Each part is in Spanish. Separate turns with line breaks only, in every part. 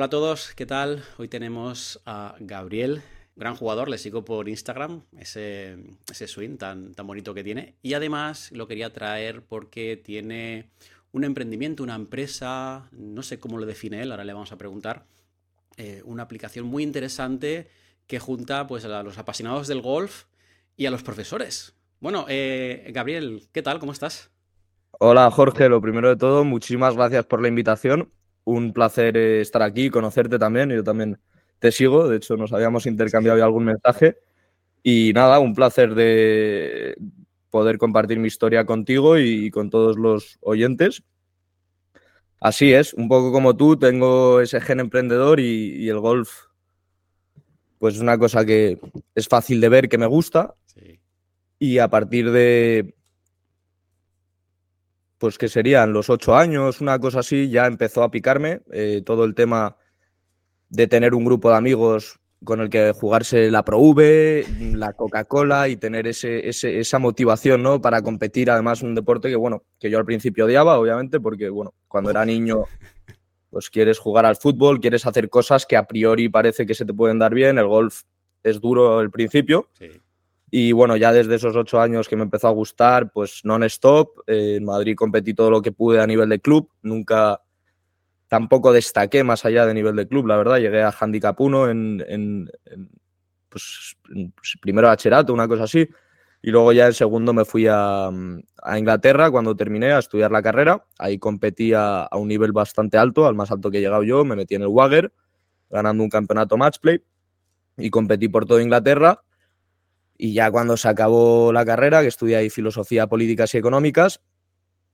Hola a todos, ¿qué tal? Hoy tenemos a Gabriel, gran jugador, le sigo por Instagram, ese, swing tan, tan bonito que tiene. Y además lo quería traer porque tiene un emprendimiento, una empresa, no sé cómo lo define él, ahora le vamos a preguntar, eh, una aplicación muy interesante que junta pues, a los apasionados del golf y a los profesores. Bueno, eh, Gabriel, ¿qué tal? ¿Cómo estás?
Hola Jorge, lo primero de todo, muchísimas gracias por la invitación. Un placer eh, estar aquí, conocerte también. Yo también te sigo, de hecho nos habíamos intercambiado algún mensaje. Y nada, un placer de poder compartir mi historia contigo y con todos los oyentes. Así es, un poco como tú, tengo ese gen emprendedor y, el golf, pues es una cosa que es fácil de ver, que me gusta. Y a partir de, pues que serían los ocho años, una cosa así, ya empezó a picarme eh, todo el tema de tener un grupo de amigos con el que jugarse la Pro V, la Coca-Cola y tener ese, esa motivación, ¿no? Para competir, además, un deporte que, bueno, que yo al principio odiaba, obviamente, porque, bueno, cuando era niño, pues quieres jugar al fútbol, quieres hacer cosas que a priori parece que se te pueden dar bien, el golf es duro al principio. Sí. Y bueno, ya desde esos ocho años que me empezó a gustar, pues non-stop. Eh, en Madrid competí todo lo que pude a nivel de club. Nunca, tampoco destaqué más allá de nivel de club, la verdad. Llegué a Handicap 1 en, en, pues, pues, primero a Cherato, una cosa así. Y luego ya en segundo me fui a, a, Inglaterra cuando terminé a estudiar la carrera. Ahí competí a, a, un nivel bastante alto, al más alto que he llegado yo. Me metí en el Wagger, ganando un campeonato matchplay. Y competí por toda Inglaterra y ya cuando se acabó la carrera, que estudié ahí filosofía, políticas y económicas,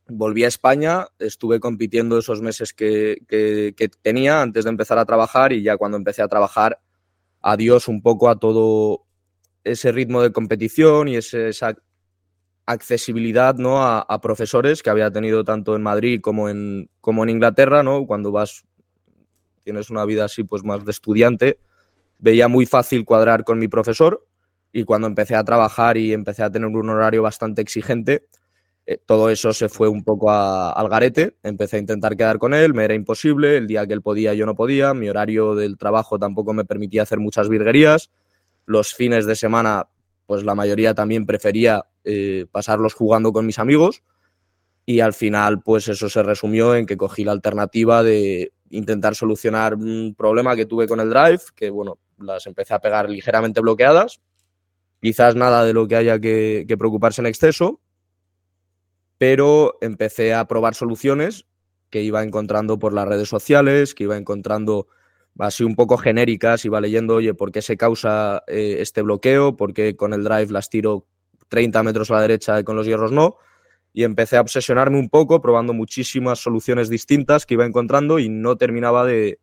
volví a España, estuve compitiendo esos meses que, tenía antes de empezar a trabajar y ya cuando empecé a trabajar, adiós un poco a todo ese ritmo de competición y esa accesibilidad ¿no? a, profesores que había tenido tanto en Madrid como en, como en Inglaterra, ¿no? cuando vas, tienes una vida así pues más de estudiante, veía muy fácil cuadrar con mi profesor y cuando empecé a trabajar y empecé a tener un horario bastante exigente, eh, todo eso se fue un poco al garete. Empecé a intentar quedar con él, me era imposible. El día que él podía, yo no podía. Mi horario del trabajo tampoco me permitía hacer muchas virguerías. Los fines de semana, pues la mayoría también prefería eh, pasarlos jugando con mis amigos. Y al final, pues eso se resumió en que cogí la alternativa de intentar solucionar un problema que tuve con el drive, que bueno, las empecé a pegar ligeramente bloqueadas Quizás nada de lo que haya que, preocuparse en exceso, pero empecé a probar soluciones que iba encontrando por las redes sociales, que iba encontrando así un poco genéricas, iba leyendo, oye, ¿por qué se causa eh, este bloqueo? ¿Por qué con el drive las tiro 30 metros a la derecha y con los hierros no? Y empecé a obsesionarme un poco, probando muchísimas soluciones distintas que iba encontrando y no terminaba de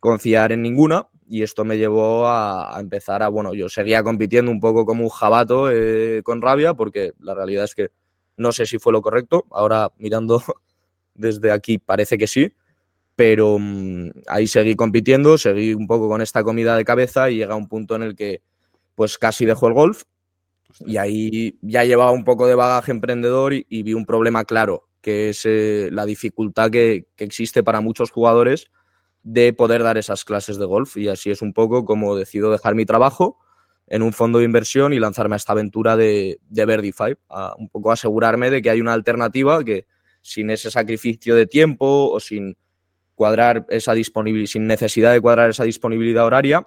confiar en ninguna y esto me llevó a, empezar a, bueno, yo seguía compitiendo un poco como un jabato eh, con rabia, porque la realidad es que no sé si fue lo correcto, ahora mirando desde aquí parece que sí, pero mm, ahí seguí compitiendo, seguí un poco con esta comida de cabeza y llega un punto en el que pues casi dejó el golf. Y ahí ya llevaba un poco de bagaje emprendedor y, vi un problema claro, que es eh, la dificultad que, que existe para muchos jugadores de poder dar esas clases de golf. Y así es un poco como decido dejar mi trabajo en un fondo de inversión y lanzarme a esta aventura de, de Verdify, a un poco asegurarme de que hay una alternativa que sin ese sacrificio de tiempo o sin cuadrar esa disponibilidad, sin necesidad de cuadrar esa disponibilidad horaria,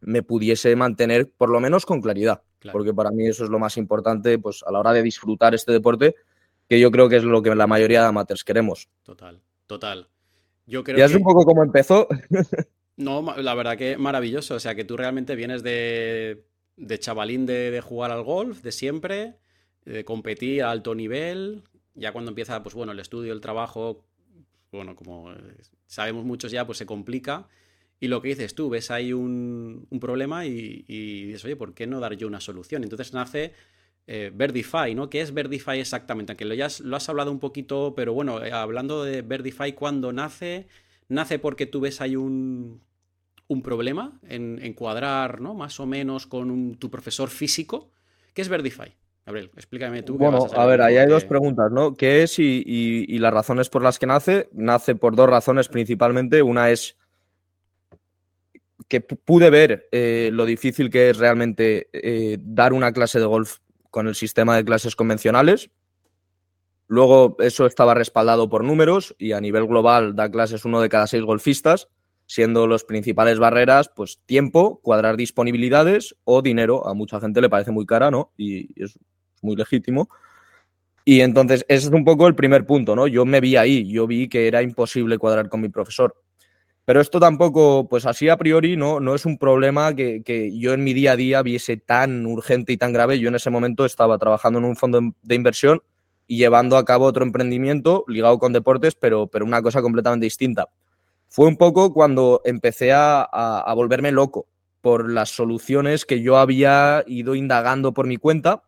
me pudiese mantener por lo menos con claridad. Porque para mí eso es lo más importante pues, a la hora de disfrutar este deporte, que yo creo que es lo que la mayoría de amateurs queremos.
Total, total.
Yo creo es un poco como empezó.
no, la verdad que maravilloso. O sea, que tú realmente vienes de, de chavalín de, jugar al golf, de siempre, de competir a alto nivel. Ya cuando empieza, pues bueno, el estudio, el trabajo, bueno, como sabemos muchos ya, pues se complica. Y lo que dices tú, ves ahí un, problema y, y, dices, oye, ¿por qué no dar yo una solución? Entonces nace eh, Verdify, ¿no? ¿Qué es Verdify exactamente? Aunque lo, ya lo has hablado un poquito, pero bueno, eh, hablando de Verdify, ¿cuándo nace? ¿Nace porque tú ves ahí un, un problema en, cuadrar, ¿no? Más o menos con tu profesor físico. ¿Qué es Verdify? Gabriel, explícame tú.
Bueno, a, ver, ahí hay dos preguntas, ¿no? ¿Qué es y, y, las razones por las que nace? Nace por dos razones principalmente. Una es que pude ver eh, lo difícil que es realmente eh, dar una clase de golf con el sistema de clases convencionales. Luego eso estaba respaldado por números y a nivel global da clases uno de cada seis golfistas, siendo las principales barreras pues tiempo, cuadrar disponibilidades o dinero. A mucha gente le parece muy cara, ¿no? Y es muy legítimo. Y entonces ese es un poco el primer punto, ¿no? Yo me vi ahí, yo vi que era imposible cuadrar con mi profesor. Pero esto tampoco, pues así a priori, no, no es un problema que, yo en mi día a día viese tan urgente y tan grave. Yo en ese momento estaba trabajando en un fondo de inversión y llevando a cabo otro emprendimiento ligado con deportes, pero, pero una cosa completamente distinta. Fue un poco cuando empecé a, a volverme loco por las soluciones que yo había ido indagando por mi cuenta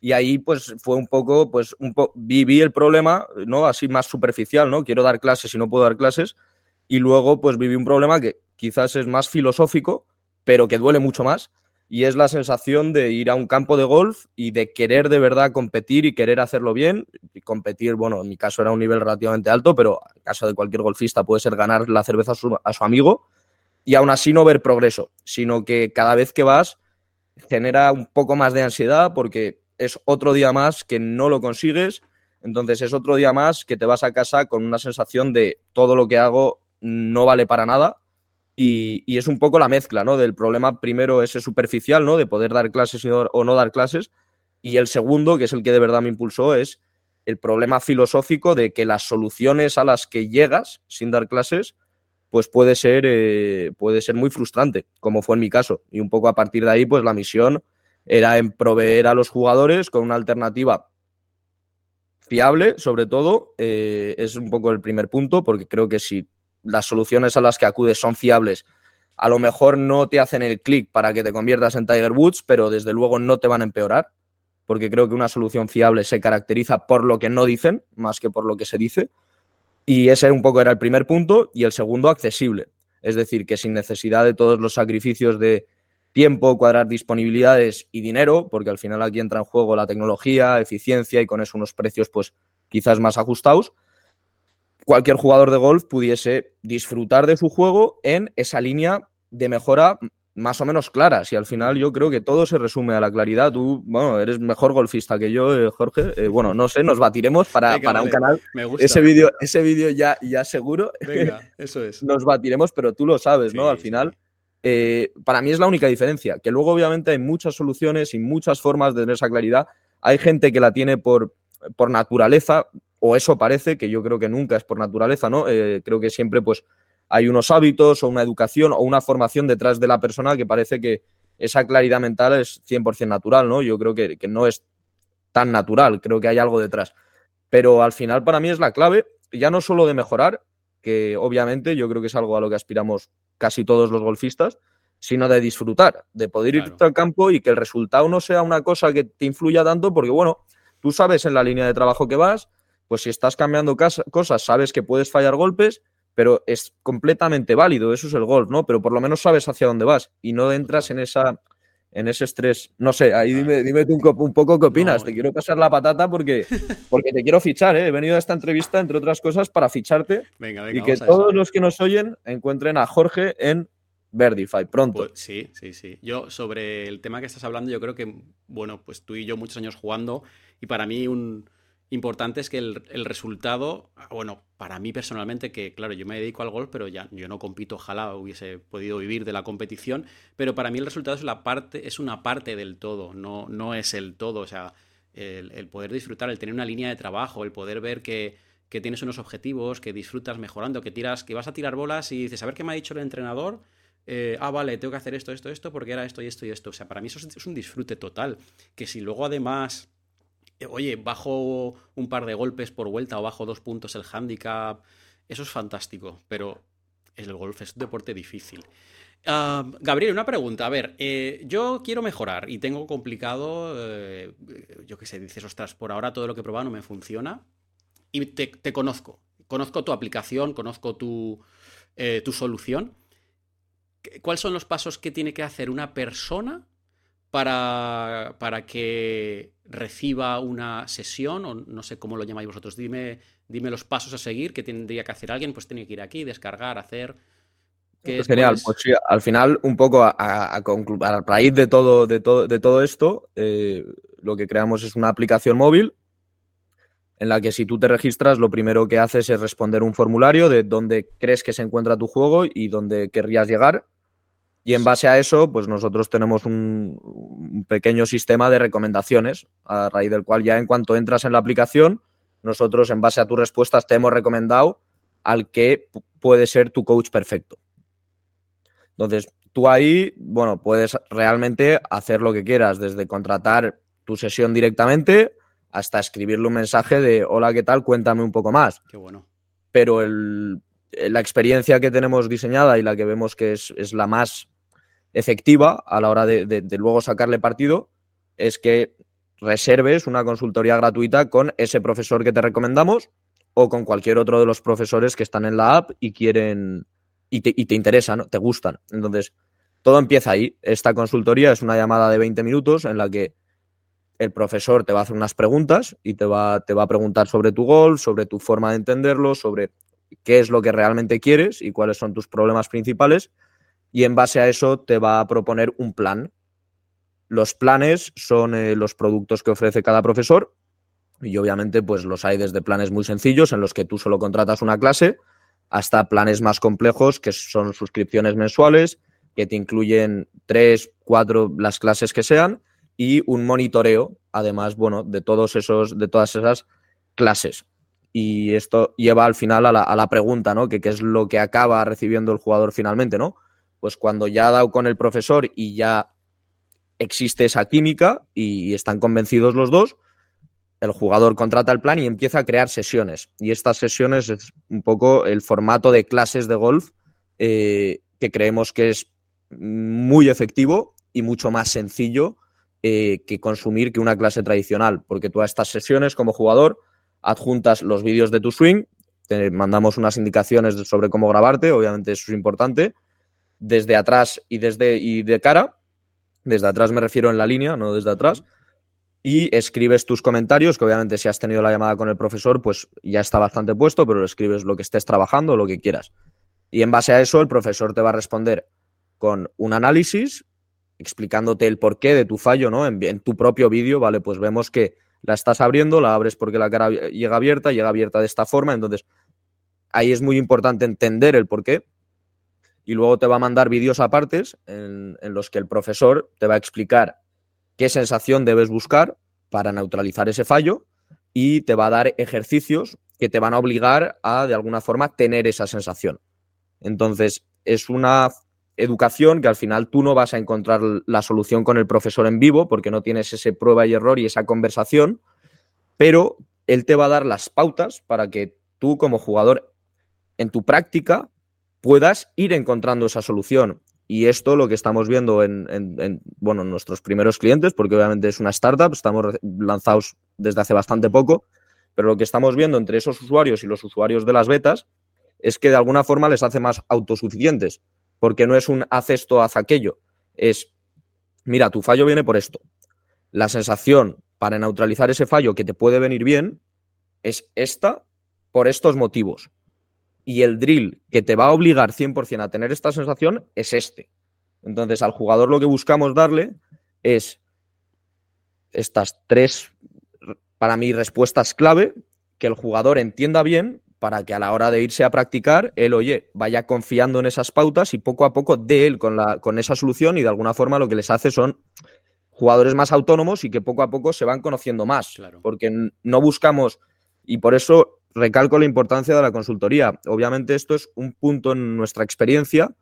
y ahí pues fue un poco, pues un viví el problema, ¿no? Así más superficial, ¿no? Quiero dar clases y no puedo dar clases y luego pues viví un problema que quizás es más filosófico, pero que duele mucho más, y es la sensación de ir a un campo de golf y de querer de verdad competir y querer hacerlo bien. Y competir, bueno, en mi caso era un nivel relativamente alto, pero en caso de cualquier golfista puede ser ganar la cerveza a su, a su amigo y aún así no ver progreso, sino que cada vez que vas genera un poco más de ansiedad porque es otro día más que no lo consigues, entonces es otro día más que te vas a casa con una sensación de todo lo que hago no vale para nada. Y, es un poco la mezcla, ¿no? Del problema primero ese superficial, ¿no? De poder dar clases o no dar clases. Y el segundo, que es el que de verdad me impulsó, es el problema filosófico de que las soluciones a las que llegas sin dar clases, pues puede ser, eh, puede ser muy frustrante, como fue en mi caso. Y un poco a partir de ahí, pues la misión era en proveer a los jugadores con una alternativa fiable, sobre todo. Eh, es un poco el primer punto, porque creo que si las soluciones a las que acudes son fiables, a lo mejor no te hacen el clic para que te conviertas en Tiger Woods, pero desde luego no te van a empeorar, porque creo que una solución fiable se caracteriza por lo que no dicen, más que por lo que se dice. Y ese un poco era el primer punto. Y el segundo, accesible. Es decir, que sin necesidad de todos los sacrificios de tiempo, cuadrar disponibilidades y dinero, porque al final aquí entra en juego la tecnología, eficiencia y con eso unos precios pues quizás más ajustados, cualquier jugador de golf pudiese disfrutar de su juego en esa línea de mejora más o menos clara. Si al final yo creo que todo se resume a la claridad. Tú, bueno, eres mejor golfista que yo, eh, Jorge. Eh, bueno, no sé, nos batiremos para, para un canal. Me gusta. Ese vídeo ese vídeo ya, ya seguro.
Venga, eso es.
nos batiremos, pero tú lo sabes, ¿no? Al final, eh, para mí es la única diferencia. Que luego, obviamente, hay muchas soluciones y muchas formas de tener esa claridad. Hay gente que la tiene por, por naturaleza o eso parece, que yo creo que nunca es por naturaleza, ¿no? Eh, creo que siempre pues hay unos hábitos o una educación o una formación detrás de la persona que parece que esa claridad mental es 100% natural, ¿no? Yo creo que, no es tan natural, creo que hay algo detrás. Pero al final para mí es la clave, ya no solo de mejorar, que obviamente yo creo que es algo a lo que aspiramos casi todos los golfistas, sino de disfrutar, de poder ir al campo y que el resultado no sea una cosa que te influya tanto, porque bueno, tú sabes en la línea de trabajo que vas, pues si estás cambiando cosas, sabes que puedes fallar golpes, pero es completamente válido, eso es el golf, ¿no? Pero por lo menos sabes hacia dónde vas y no entras en esa en ese estrés. No sé, ahí dime, dime tú un, poco qué opinas. Te quiero pasar la patata porque, porque te quiero fichar, ¿eh? He venido a esta entrevista, entre otras cosas, para ficharte
venga,
y que todos los que nos oyen encuentren a Jorge en Verdify pronto.
Pues sí, sí, sí. Yo sobre el tema que estás hablando, yo creo que, bueno, pues tú y yo muchos años jugando y para mí un, importante es que el, resultado, bueno, para mí personalmente, que claro, yo me dedico al golf, pero ya yo no compito, ojalá hubiese podido vivir de la competición, pero para mí el resultado es la parte, es una parte del todo, no, no es el todo. O sea, el, poder disfrutar, el tener una línea de trabajo, el poder ver que, que, tienes unos objetivos, que disfrutas mejorando, que tiras, que vas a tirar bolas y dices, a ver qué me ha dicho el entrenador. Eh, ah, vale, tengo que hacer esto, esto, esto, porque era esto y esto y esto. O sea, para mí eso es un disfrute total. Que si luego además oye, bajo un par de golpes por vuelta o bajo dos puntos el handicap, eso es fantástico, pero el golf es un deporte difícil. Ah, Gabriel, una pregunta. A ver, eh, yo quiero mejorar y tengo complicado, eh, yo qué sé, dices, ostras, por ahora todo lo que he probado no me funciona y te, conozco. Conozco tu aplicación, conozco tu, tu solución. ¿Cuáles son los pasos que tiene que hacer una persona para, para que reciba una sesión, o no sé cómo lo llamáis vosotros. Dime, dime los pasos a seguir que tendría que hacer alguien, pues tiene que ir aquí, descargar, hacer.
Genial, pues sí, al final, un poco a, a, a, raíz de todo, de todo, de todo esto, eh, lo que creamos es una aplicación móvil en la que si tú te registras, lo primero que haces es responder un formulario de dónde crees que se encuentra tu juego y dónde querrías llegar. Y en base a eso, pues nosotros tenemos un, un, pequeño sistema de recomendaciones, a raíz del cual ya en cuanto entras en la aplicación, nosotros en base a tus respuestas te hemos recomendado al que puede ser tu coach perfecto. Entonces, tú ahí, bueno, puedes realmente hacer lo que quieras, desde contratar tu sesión directamente hasta escribirle un mensaje de hola, ¿qué tal? Cuéntame un poco más.
Qué bueno.
Pero el, la experiencia que tenemos diseñada y la que vemos que es, es la más efectiva a la hora de, luego sacarle partido es que reserves una consultoría gratuita con ese profesor que te recomendamos o con cualquier otro de los profesores que están en la app y quieren y te, y te interesan, te gustan. Entonces, todo empieza ahí. Esta consultoría es una llamada de 20 minutos en la que el profesor te va a hacer unas preguntas y te va, te va a preguntar sobre tu gol, sobre tu forma de entenderlo, sobre qué es lo que realmente quieres y cuáles son tus problemas principales. Y en base a eso te va a proponer un plan. Los planes son eh, los productos que ofrece cada profesor y obviamente pues los hay desde planes muy sencillos en los que tú solo contratas una clase hasta planes más complejos que son suscripciones mensuales que te incluyen tres, cuatro, las clases que sean y un monitoreo, además, bueno, de todos esos, de todas esas clases. Y esto lleva al final a la, a la pregunta, ¿no? Que qué es lo que acaba recibiendo el jugador finalmente, ¿no? Pues cuando ya ha dado con el profesor y ya existe esa química y, están convencidos los dos, el jugador contrata el plan y empieza a crear sesiones. Y estas sesiones es un poco el formato de clases de golf eh, que creemos que es muy efectivo y mucho más sencillo eh, que consumir que una clase tradicional, porque tú a estas sesiones como jugador adjuntas los vídeos de tu swing, te mandamos unas indicaciones sobre cómo grabarte, obviamente eso es importante, desde atrás y desde y de cara, desde atrás me refiero en la línea, no desde atrás, y escribes tus comentarios, que obviamente si has tenido la llamada con el profesor, pues ya está bastante puesto, pero escribes lo que estés trabajando, lo que quieras. Y en base a eso, el profesor te va a responder con un análisis explicándote el porqué de tu fallo, ¿no? En, en tu propio vídeo, ¿vale? Pues vemos que la estás abriendo, la abres porque la cara llega abierta, llega abierta de esta forma, entonces ahí es muy importante entender el porqué. Y luego te va a mandar vídeos apartes en, en los que el profesor te va a explicar qué sensación debes buscar para neutralizar ese fallo y te va a dar ejercicios que te van a obligar a, de alguna forma, tener esa sensación. Entonces, es una educación que al final tú no vas a encontrar la solución con el profesor en vivo porque no tienes ese prueba y error y esa conversación, pero él te va a dar las pautas para que tú como jugador en tu práctica puedas ir encontrando esa solución. Y esto lo que estamos viendo en, en, en, bueno, en nuestros primeros clientes, porque obviamente es una startup, estamos lanzados desde hace bastante poco, pero lo que estamos viendo entre esos usuarios y los usuarios de las betas es que de alguna forma les hace más autosuficientes, porque no es un haz esto, haz aquello, es, mira, tu fallo viene por esto. La sensación para neutralizar ese fallo que te puede venir bien es esta por estos motivos y el drill que te va a obligar 100% a tener esta sensación es este. Entonces, al jugador lo que buscamos darle es estas tres, para mí, respuestas clave que el jugador entienda bien para que a la hora de irse a practicar, él, oye, vaya confiando en esas pautas y poco a poco de él con, la, con esa solución y de alguna forma lo que les hace son jugadores más autónomos y que poco a poco se van conociendo más.
Claro.
Porque no buscamos, y por eso recalco la importancia de la consultoría. Obviamente esto es un punto en nuestra experiencia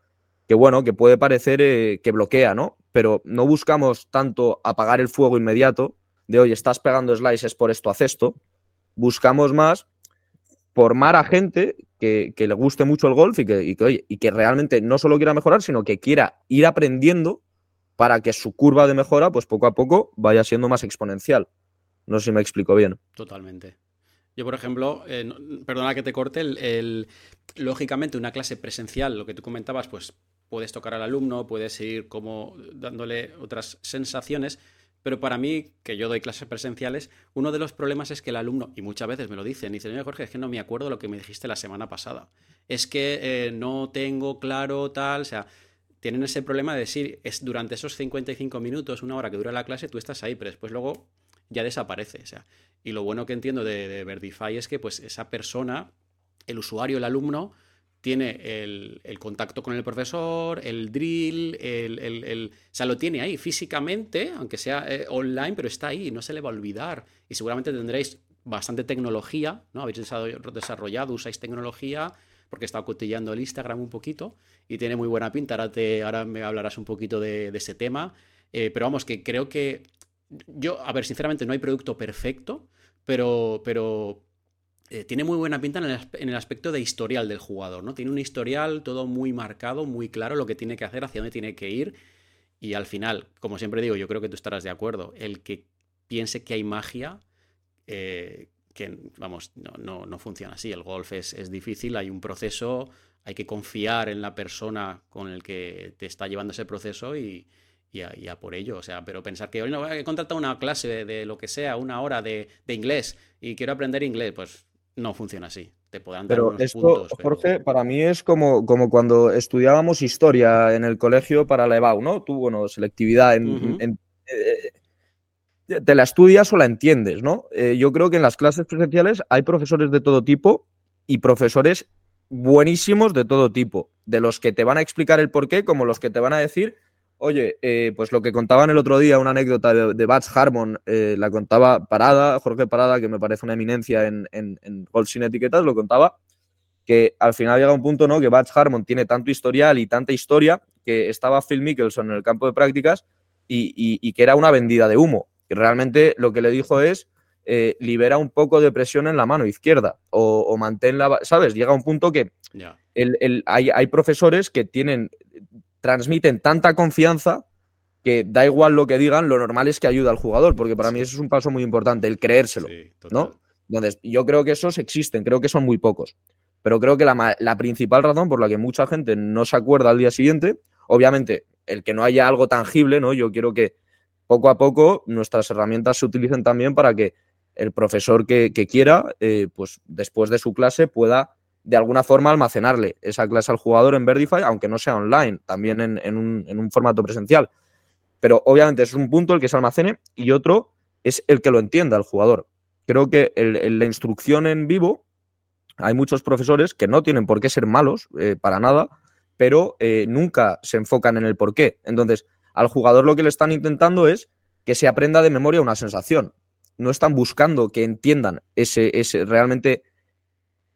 que, bueno, que puede parecer eh, que bloquea, ¿no? Pero no buscamos tanto apagar el fuego inmediato de, oye, estás pegando slices por esto, haz esto. Buscamos más formar a gente que, que le guste mucho el golf y que, oye, y que realmente no solo quiera mejorar, sino que quiera ir aprendiendo para que su curva de mejora, pues poco a poco, vaya siendo más exponencial. No sé si me explico bien.
Totalmente. Yo, por ejemplo, eh, perdona que te corte, el, lógicamente una clase presencial, lo que tú comentabas, pues puedes tocar al alumno, puedes ir como dándole otras sensaciones, Pero para mí, que yo doy clases presenciales, uno de los problemas es que el alumno, y muchas veces me lo dicen, dicen, Jorge, es que no me acuerdo lo que me dijiste la semana pasada. Es que eh, no tengo claro tal, o sea, tienen ese problema de decir, es durante esos 55 minutos, una hora que dura la clase, tú estás ahí, pero después luego ya desaparece. O sea, y lo bueno que entiendo de, de Verdify es que pues esa persona, el usuario, el alumno, tiene el, contacto con el profesor, el drill, el, o sea, lo tiene ahí físicamente, aunque sea eh, online, pero está ahí, no se le va a olvidar. Y seguramente tendréis bastante tecnología, ¿no? Habéis desarrollado, usáis tecnología, porque he estado cotillando el Instagram un poquito y tiene muy buena pinta. Ahora, te, ahora me hablarás un poquito de, ese tema. Eh, pero vamos, que creo que yo, a ver, sinceramente no hay producto perfecto, pero, pero eh, tiene muy buena pinta en el, aspecto de historial del jugador, ¿no? Tiene un historial todo muy marcado, muy claro lo que tiene que hacer, hacia dónde tiene que ir. Y al final, como siempre digo, yo creo que tú estarás de acuerdo, el que piense que hay magia, eh, que vamos, no, no, funciona así. El golf es, es, difícil, hay un proceso, hay que confiar en la persona con el que te está llevando ese proceso y, a, por ello. O sea, pero pensar que hoy no he contratado una clase de, lo que sea, una hora de, de, inglés y quiero aprender inglés, pues no funciona así. Te podrán dar
pero esto, Jorge, para mí es como, como cuando estudiábamos historia en el colegio para la EBAU, ¿no? Tú, bueno, selectividad en, eh, te la estudias o la entiendes, ¿no? Eh, yo creo que en las clases presenciales hay profesores de todo tipo y profesores buenísimos de todo tipo, de los que te van a explicar el porqué como los que te van a decir Oye, eh, pues lo que contaban el otro día, una anécdota de, de Bats Harmon, eh, la contaba Parada, Jorge Parada, que me parece una eminencia en, en, en sin etiquetas, lo contaba, que al final llega un punto, ¿no? Que Bats Harmon tiene tanto historial y tanta historia que estaba Phil Mickelson en el campo de prácticas y, y, que era una vendida de humo. Y realmente lo que le dijo es, eh, libera un poco de presión en la mano izquierda o, o mantén la, ¿sabes? Llega un punto que el, el, hay, hay, profesores que tienen transmiten tanta confianza que da igual lo que digan, lo normal es que ayude al jugador, porque para mí eso es un paso muy importante, el creérselo, ¿no? Entonces, yo creo que esos existen, creo que son muy pocos, pero creo que la, la, principal razón por la que mucha gente no se acuerda al día siguiente, obviamente, el que no haya algo tangible, ¿no? Yo quiero que poco a poco nuestras herramientas se utilicen también para que el profesor que, que quiera, eh, pues después de su clase pueda de alguna forma almacenarle esa clase al jugador en Verdify, aunque no sea online, también en, un, formato presencial. Pero obviamente es un punto el que se almacene y otro es el que lo entienda el jugador. Creo que la instrucción en vivo, hay muchos profesores que no tienen por qué ser malos eh, para nada, pero eh, nunca se enfocan en el por qué. Entonces, al jugador lo que le están intentando es que se aprenda de memoria una sensación. No están buscando que entiendan ese, ese realmente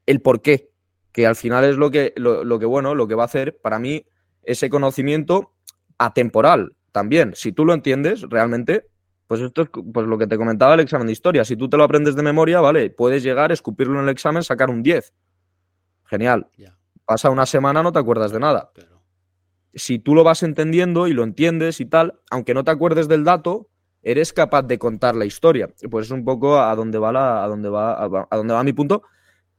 el por qué que al final es lo que, lo, que, bueno, lo que va a hacer para mí ese conocimiento atemporal también. Si tú lo entiendes realmente, pues esto es pues lo que te comentaba el examen de historia. Si tú te lo aprendes de memoria, vale, puedes llegar, escupirlo en el examen, sacar un 10. Genial. Pasa una semana, no te acuerdas de nada. Si tú lo vas entendiendo y lo entiendes y tal, aunque no te acuerdes del dato, eres capaz de contar la historia. Pues es un poco a dónde va la, a dónde va, a dónde va mi punto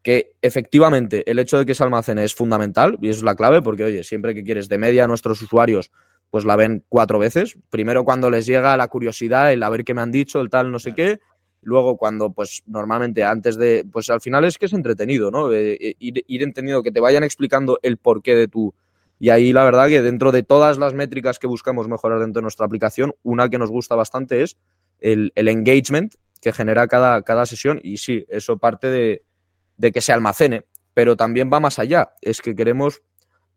que efectivamente el hecho de que se almacene es fundamental y es la clave porque, oye, siempre que quieres de media nuestros usuarios pues la ven cuatro veces. Primero cuando les llega la curiosidad, el a ver qué me han dicho, el tal, no sé qué. Luego cuando, pues normalmente antes de, pues al final es que es entretenido, ¿no? Eh, eh, ir, ir, entendiendo, que te vayan explicando el porqué de tu... Y ahí la verdad que dentro de todas las métricas que buscamos mejorar dentro de nuestra aplicación, una que nos gusta bastante es el, el engagement que genera cada, cada sesión. Y sí, eso parte de, de que se almacene, pero también va más allá. Es que queremos,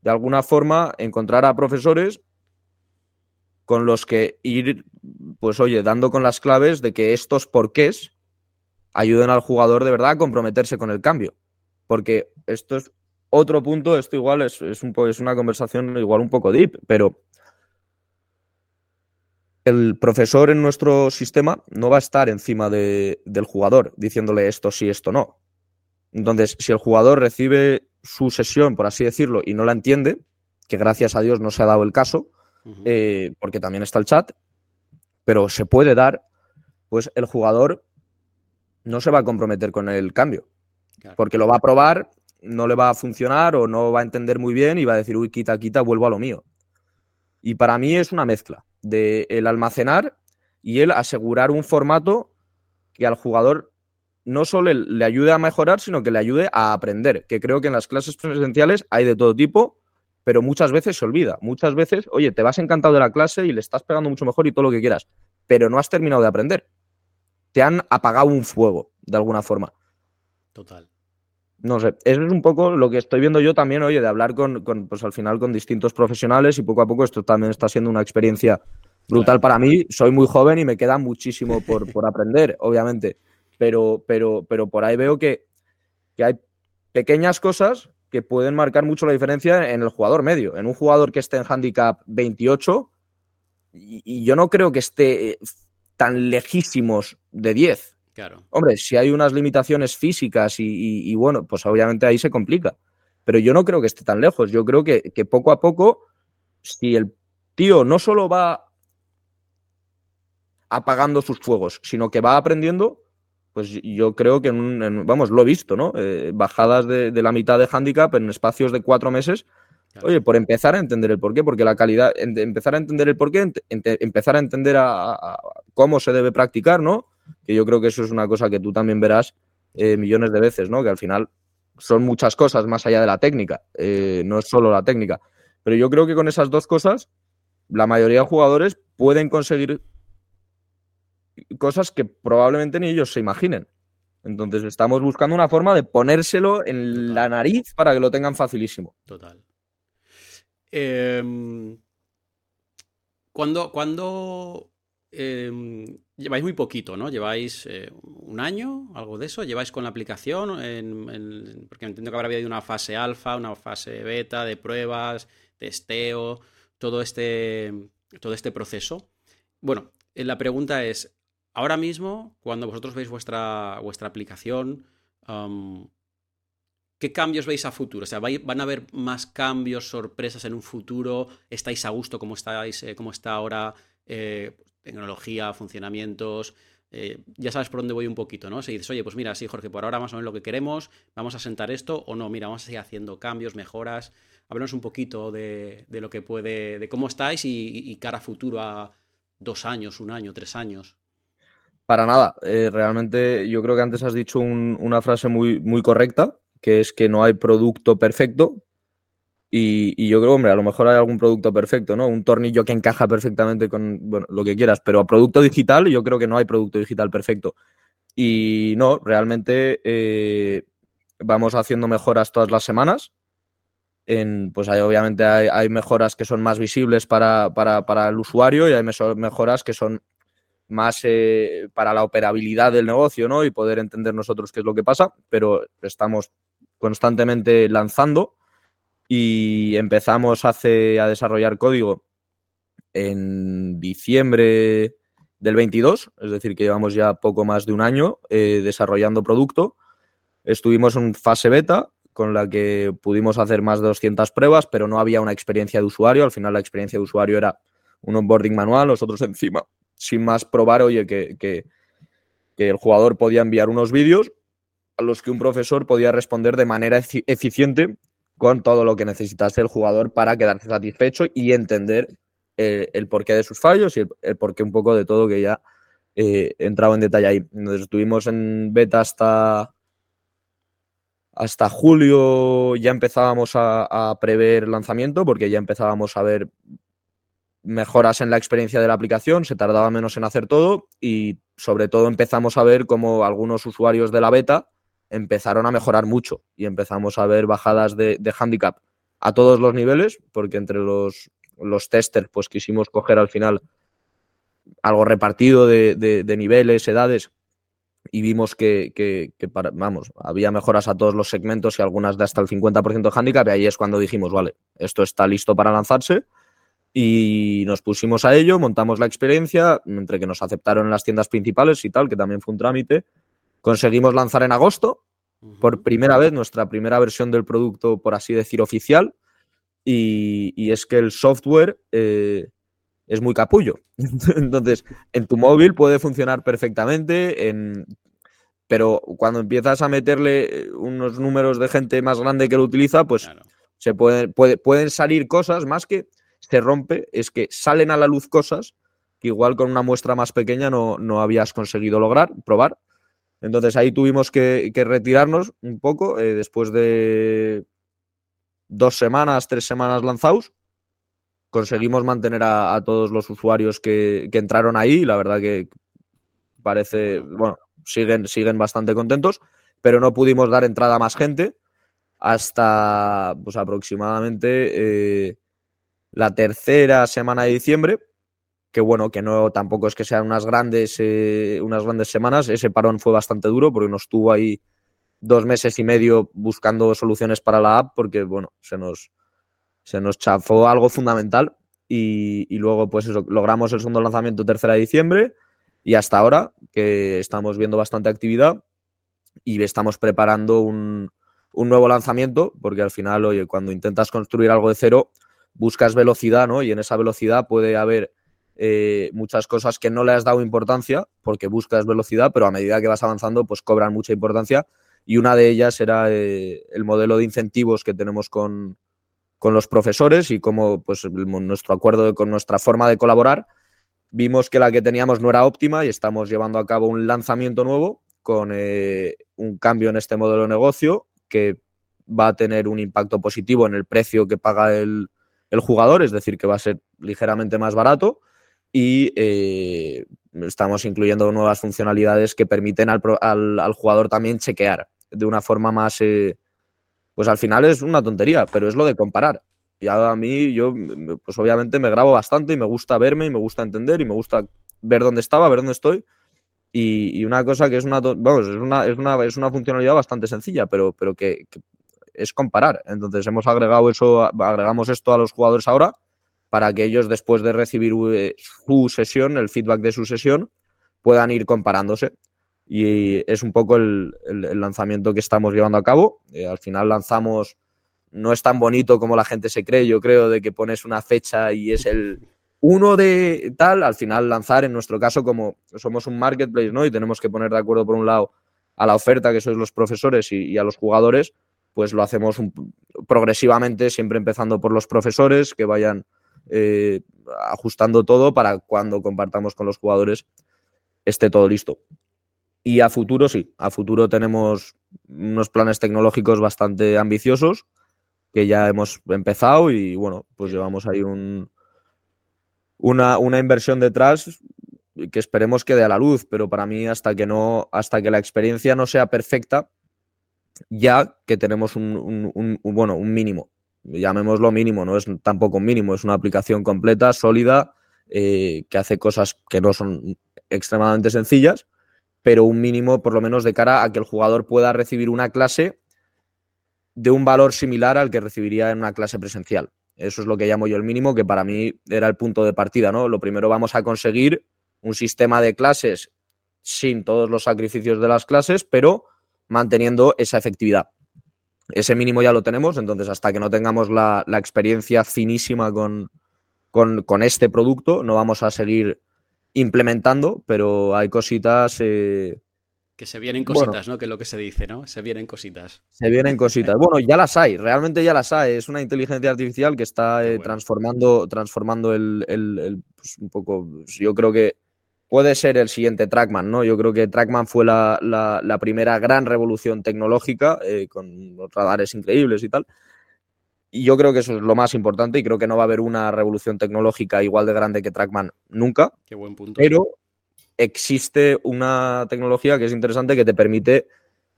de alguna forma, encontrar a profesores con los que ir, pues oye, dando con las claves de que estos porqués ayuden al jugador de verdad a comprometerse con el cambio. Porque esto es otro punto, esto igual es, un, es una conversación igual un poco deep, pero el profesor en nuestro sistema no va a estar encima de, del jugador diciéndole esto sí, esto no. Entonces, si el jugador recibe su sesión, por así decirlo, y no la entiende, que gracias a Dios no se ha dado el caso, eh, porque también está el chat, pero se puede dar, pues el jugador no se va a comprometer con el cambio, porque lo va a probar, no le va a funcionar o no va a entender muy bien y va a decir, uy, quita, quita, vuelvo a lo mío. Y para mí es una mezcla de el almacenar y él asegurar un formato que al jugador no solo le ayude a mejorar, sino que le ayude a aprender. Que creo que en las clases presenciales hay de todo tipo, pero muchas veces se olvida. Muchas veces, oye, te vas encantado de la clase y le estás pegando mucho mejor y todo lo que quieras, pero no has terminado de aprender. Te han apagado un fuego, de alguna forma.
Total.
No sé, eso es un poco lo que estoy viendo yo también, oye, de hablar con, pues al final con distintos profesionales y poco a poco esto también está siendo una experiencia brutal para mí. Soy muy joven y me queda muchísimo por, por aprender, obviamente, pero, pero, pero por ahí veo que, que hay pequeñas cosas que pueden marcar mucho la diferencia en el jugador medio. En un jugador que esté en handicap 28, y, yo no creo que esté tan lejísimos de 10.
Claro.
Hombre, si hay unas limitaciones físicas y, bueno, pues obviamente ahí se complica. Pero yo no creo que esté tan lejos. Yo creo que, que poco a poco, si el tío no solo va apagando sus fuegos, sino que va aprendiendo, pues yo creo que, en vamos, lo he visto, ¿no? Eh, bajadas de, la mitad de handicap en espacios de cuatro meses. Oye, por empezar a entender el porqué, porque la calidad, empezar a entender el porqué, empezar a entender a, cómo se debe practicar, ¿no? Que yo creo que eso es una cosa que tú también verás eh, millones de veces, ¿no? Que al final son muchas cosas más allá de la técnica, eh, no es solo la técnica. Pero yo creo que con esas dos cosas, la mayoría de jugadores pueden conseguir cosas que probablemente ni ellos se imaginen. Entonces estamos buscando una forma de ponérselo en la nariz para que lo tengan facilísimo.
Total. Cuando, cuando em, lleváis muy poquito, ¿no? Lleváis eh, un año, algo de eso, lleváis con la aplicación, porque entiendo que habrá habido una fase alfa, una fase beta de pruebas, testeo, todo este, todo este proceso. Bueno, eh, la pregunta es, ahora mismo, cuando vosotros veis vuestra, vuestra aplicación, ¿qué cambios veis a futuro? O sea, ¿van a haber más cambios, sorpresas en un futuro? ¿Estáis a gusto como, estáis, eh, está ahora? Eh, tecnología, funcionamientos. Eh, ya sabes por dónde voy un poquito, ¿no? Si dices, oye, pues mira, sí, Jorge, por ahora más o menos lo que queremos, vamos a sentar esto, o no, mira, vamos a seguir haciendo cambios, mejoras. Háblanos un poquito de, lo que puede, de cómo estáis y, y cara futuro a dos años, un año, tres años.
Para nada. Eh, realmente yo creo que antes has dicho una frase muy, muy correcta, que es que no hay producto perfecto. Y, yo creo, hombre, a lo mejor hay algún producto perfecto, ¿no? Un tornillo que encaja perfectamente con lo que quieras, pero a producto digital yo creo que no hay producto digital perfecto. Y no, realmente eh, vamos haciendo mejoras todas las semanas. En, pues hay, obviamente hay, mejoras que son más visibles para, para, para, el usuario y hay mejoras que son más eh, para la operabilidad del negocio, ¿no? Y poder entender nosotros qué es lo que pasa, pero estamos constantemente lanzando y empezamos hace a desarrollar código en diciembre del 22, es decir, que llevamos ya poco más de un año eh, desarrollando producto. Estuvimos en fase beta con la que pudimos hacer más de 200 pruebas, pero no había una experiencia de usuario. Al final la experiencia de usuario era un onboarding manual, nosotros encima sin más probar, oye, que, el jugador podía enviar unos vídeos a los que un profesor podía responder de manera eficiente con todo lo que necesitase el jugador para quedarse satisfecho y entender eh, el porqué de sus fallos y el, porqué un poco de todo que ya eh, en detalle ahí. Entonces, estuvimos en beta hasta, hasta julio, ya empezábamos a, a prever lanzamiento porque ya empezábamos a ver mejoras en la experiencia de la aplicación, se tardaba menos en hacer todo y sobre todo empezamos a ver cómo algunos usuarios de la beta empezaron a mejorar mucho y empezamos a ver bajadas de, handicap a todos los niveles, porque entre los, los testers pues quisimos coger al final algo repartido de, niveles, edades y vimos que, vamos, había mejoras a todos los segmentos y algunas de hasta el 50% de handicap y ahí es cuando dijimos, vale, esto está listo para lanzarse y nos pusimos a ello, montamos la experiencia, entre que nos aceptaron en las tiendas principales y tal, que también fue un trámite. Conseguimos lanzar en agosto, por primera vez, nuestra primera versión del producto, por así decir, oficial. Y, es que el software eh, es muy capullo. Entonces, en tu móvil puede funcionar perfectamente, en, pero cuando empiezas a meterle unos números de gente más grande que lo utiliza, pues se puede, pueden salir cosas más que se rompe es que salen a la luz cosas que igual con una muestra más pequeña no, no habías conseguido lograr, probar. Entonces ahí tuvimos que, retirarnos un poco eh, después de dos semanas, tres semanas lanzados. Conseguimos mantener a, todos los usuarios que, que, entraron ahí. La verdad que parece, bueno, siguen, siguen bastante contentos, pero no pudimos dar entrada a más gente hasta pues aproximadamente eh, la tercera semana de diciembre, que bueno, que no tampoco es que sean unas grandes, eh, unas grandes semanas, ese parón fue bastante duro porque nos tuvo ahí dos meses y medio buscando soluciones para la app porque bueno, se nos, se nos chafó algo fundamental. Y, y luego pues eso, logramos el segundo lanzamiento tercera de diciembre y hasta ahora que estamos viendo bastante actividad y estamos preparando un, un nuevo lanzamiento porque al final, oye, cuando intentas construir algo de cero, buscas velocidad, ¿no? Y en esa velocidad puede haber eh, muchas cosas que no le has dado importancia porque buscas velocidad, pero a medida que vas avanzando, pues cobran mucha importancia. Y una de ellas era eh, el modelo de incentivos que tenemos con, con los profesores y cómo pues, nuestro acuerdo con nuestra forma de colaborar. Vimos que la que teníamos no era óptima y estamos llevando a cabo un lanzamiento nuevo con eh, un cambio en este modelo de negocio que va a tener un impacto positivo en el precio que paga el, el jugador, es decir, que va a ser ligeramente más barato y eh, estamos incluyendo nuevas funcionalidades que permiten al, jugador también chequear de una forma más... Eh, pues al final es una tontería, pero es lo de comparar. Y a mí, yo, pues obviamente me grabo bastante y me gusta verme y me gusta entender y me gusta ver dónde estaba, ver dónde estoy. Y, una cosa que es una, vamos, es una, es una, es una funcionalidad bastante sencilla, pero, pero que es comparar. Entonces hemos agregado eso, agregamos esto a los jugadores ahora para que ellos después de recibir eh, su sesión, el feedback de su sesión, puedan ir comparándose. Y es un poco el, lanzamiento que estamos llevando a cabo. Eh, al final lanzamos, no es tan bonito como la gente se cree, yo creo, de que pones una fecha y es el uno de tal, al final lanzar, en nuestro caso, como somos un marketplace, ¿no? Y tenemos que poner de acuerdo, por un lado, a la oferta, que sois los profesores, y a los jugadores, pues lo hacemos progresivamente, siempre empezando por los profesores, que vayan eh, ajustando todo para cuando compartamos con los jugadores esté todo listo. Y a futuro sí, a futuro tenemos unos planes tecnológicos bastante ambiciosos que ya hemos empezado y bueno, pues llevamos ahí un, una, una inversión detrás que esperemos que dé a la luz, pero para mí hasta que no, hasta que la experiencia no sea perfecta, ya que tenemos un, bueno, un mínimo. Llamémoslo mínimo, no es tampoco un mínimo, es una aplicación completa, sólida, eh, que hace cosas que no son extremadamente sencillas, pero un mínimo por lo menos de cara a que el jugador pueda recibir una clase de un valor similar al que recibiría en una clase presencial. Eso es lo que llamo yo el mínimo, que para mí era el punto de partida, ¿no? Lo primero vamos a conseguir un sistema de clases sin todos los sacrificios de las clases, pero manteniendo esa efectividad. Ese mínimo ya lo tenemos, entonces hasta que no tengamos la, experiencia finísima con, con, este producto, no vamos a seguir implementando, pero hay cositas... Eh,
que se vienen cositas, ¿no? Que es lo que se dice, ¿no? Se vienen cositas.
Se vienen cositas. Bueno, ya las hay, realmente ya las hay. Es una inteligencia artificial que está eh, transformando, transformando el, el pues un poco. Yo creo que puede ser el siguiente Trackman, ¿no? Yo creo que Trackman fue la, la, primera gran revolución tecnológica eh, con los radares increíbles y tal. Y yo creo que eso es lo más importante y creo que no va a haber una revolución tecnológica igual de grande que Trackman nunca.
Qué buen punto.
Pero existe una tecnología que es interesante que te permite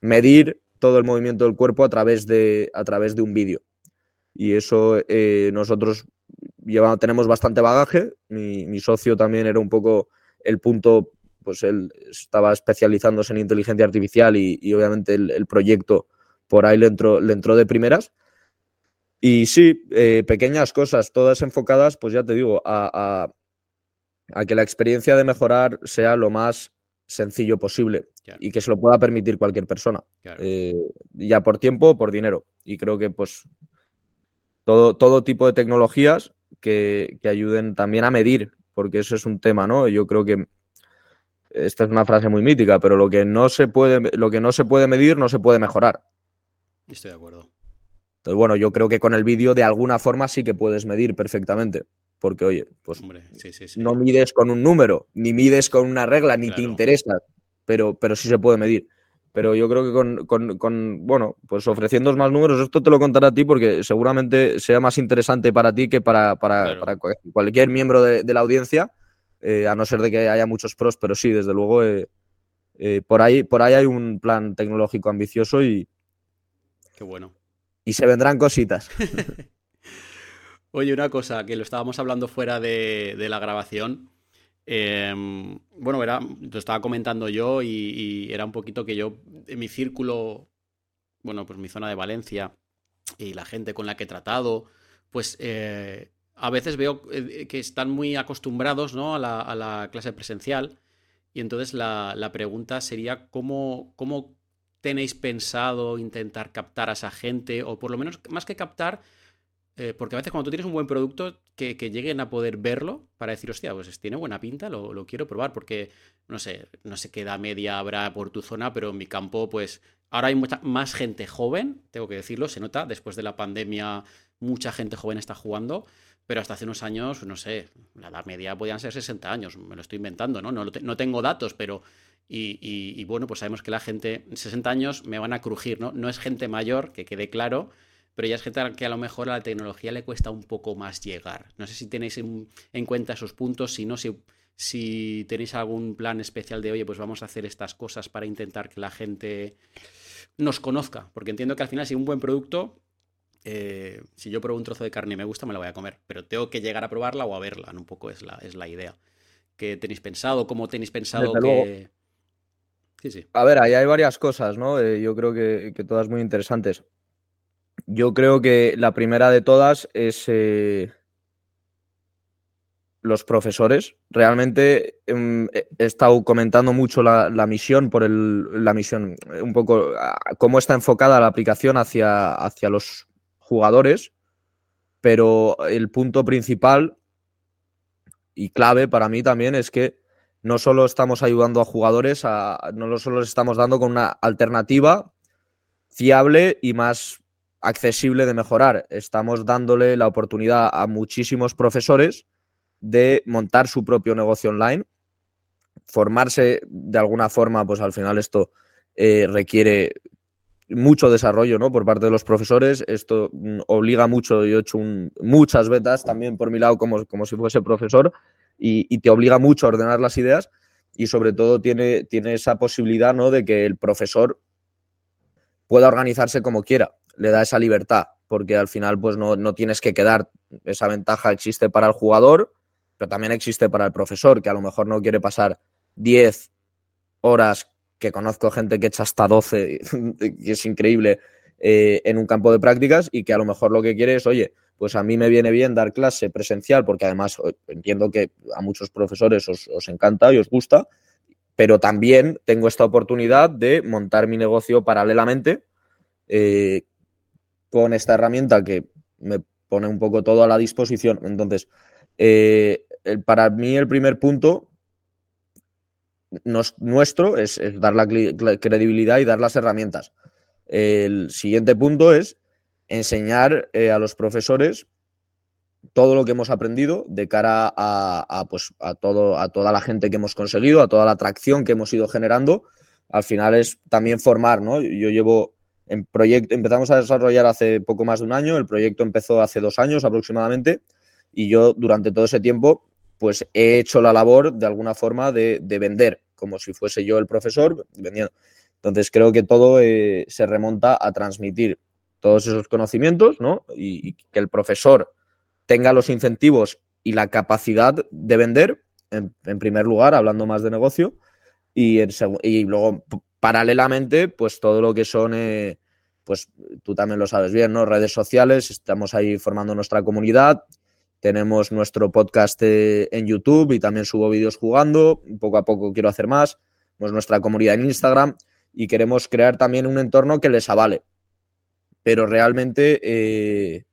medir todo el movimiento del cuerpo a través de, a través de un vídeo. Y eso eh, nosotros lleva, tenemos bastante bagaje. Mi, mi socio también era un poco el punto, pues él estaba especializándose en inteligencia artificial y, obviamente el, proyecto por ahí le entró, le entró de primeras. Y sí, eh, pequeñas cosas, todas enfocadas, pues ya te digo, a, que la experiencia de mejorar sea lo más sencillo posible y que se lo pueda permitir cualquier persona, eh, ya por tiempo o por dinero. Y creo que pues todo, todo tipo de tecnologías que, que, ayuden también a medir porque eso es un tema, ¿no? Yo creo que esta es una frase muy mítica, pero lo que no se puede, lo que no se puede medir no se puede mejorar.
Estoy de acuerdo.
Entonces, bueno, yo creo que con el vídeo de alguna forma sí que puedes medir perfectamente, porque oye, pues no mides con un número, ni mides con una regla, ni te interesa, pero, pero sí se puede medir. Pero yo creo que con, bueno, pues ofreciendo más números, esto te lo contaré a ti porque seguramente sea más interesante para ti que para, cualquier miembro de, la audiencia, eh, a no ser de que haya muchos pros, pero sí, desde luego, eh, eh, por, ahí, por ahí hay un plan tecnológico ambicioso y...
Qué bueno.
Y se vendrán cositas.
Oye, una cosa, que lo estábamos hablando fuera de, de la grabación. Em, bueno, era, lo estaba comentando yo y, era un poquito que yo, en mi círculo, bueno, pues mi zona de Valencia y la gente con la que he tratado, pues eh, a veces veo eh, que están muy acostumbrados ¿no? a, la, clase presencial y entonces la, la pregunta sería cómo, cómo tenéis pensado intentar captar a esa gente o por lo menos más que captar eh, porque a veces cuando tú tienes un buen producto, que, lleguen a poder verlo para decir, hostia, pues tiene buena pinta, lo, quiero probar, porque no sé, no sé qué edad media habrá por tu zona, pero en mi campo, pues ahora hay mucha más gente joven, tengo que decirlo, se nota, después de la pandemia, mucha gente joven está jugando, pero hasta hace unos años, no sé, la edad media podían ser 60 años, me lo estoy inventando, ¿no? No, no tengo datos, pero... Y, y, bueno, pues sabemos que la gente, 60 años me van a crujir, ¿no? No es gente mayor, que quede claro, pero ya es gente que a lo mejor a la tecnología le cuesta un poco más llegar. No sé si tenéis en, cuenta esos puntos, si no, si, si tenéis algún plan especial de, oye, pues vamos a hacer estas cosas para intentar que la gente nos conozca, porque entiendo que al final si un buen producto, eh, si yo pruebo un trozo de carne y me gusta, me la voy a comer, pero tengo que llegar a probarla o a verla, un poco es la, es la idea. ¿Qué tenéis pensado? ¿Cómo tenéis pensado que...?
Sí, sí. A ver, ahí hay varias cosas, ¿no? Eh, yo creo que, que todas muy interesantes. Yo creo que la primera de todas es eh, los profesores. Realmente em, he estado comentando mucho la, misión por el, la misión, un poco cómo está enfocada la aplicación hacia, hacia los jugadores, pero el punto principal y clave para mí también es que no solo estamos ayudando a jugadores, no solo les estamos dando con una alternativa fiable y más accesible de mejorar. Estamos dándole la oportunidad a muchísimos profesores de montar su propio negocio online, formarse de alguna forma, pues al final esto eh, requiere mucho desarrollo ¿no? por parte de los profesores. Esto mm, obliga mucho, yo he hecho muchas betas también por mi lado como, como si fuese profesor y, te obliga mucho a ordenar las ideas y sobre todo tiene, tiene esa posibilidad ¿no? de que el profesor pueda organizarse como quiera le da esa libertad, porque al final pues no, no tienes que quedar, esa ventaja existe para el jugador, pero también existe para el profesor, que a lo mejor no quiere pasar 10 horas, que conozco gente que echa hasta 12, que es increíble, eh, en un campo de prácticas y que a lo mejor lo que quiere es, oye, pues a mí me viene bien dar clase presencial, porque además entiendo que a muchos profesores os, os encanta y os gusta, pero también tengo esta oportunidad de montar mi negocio paralelamente, eh, con esta herramienta que me pone un poco todo a la disposición. Entonces, eh, para mí el primer punto nuestro es, dar la credibilidad y dar las herramientas. El siguiente punto es enseñar eh, a los profesores todo lo que hemos aprendido de cara a, pues, a, todo, a toda la gente que hemos conseguido, a toda la atracción que hemos ido generando. Al final es también formar, ¿no? Yo llevo en proyecto, empezamos a desarrollar hace poco más de un año, el proyecto empezó hace dos años aproximadamente y yo durante todo ese tiempo pues he hecho la labor de alguna forma de, vender, como si fuese yo el profesor vendiendo. Entonces creo que todo eh, se remonta a transmitir todos esos conocimientos ¿no? y, que el profesor tenga los incentivos y la capacidad de vender, en, primer lugar, hablando más de negocio, y, y luego paralelamente, pues todo lo que son, eh, pues tú también lo sabes bien, ¿no? Redes sociales, estamos ahí formando nuestra comunidad, tenemos nuestro podcast eh, en YouTube y también subo vídeos jugando, poco a poco quiero hacer más, pues nuestra comunidad en Instagram y queremos crear también un entorno que les avale. Pero realmente eh,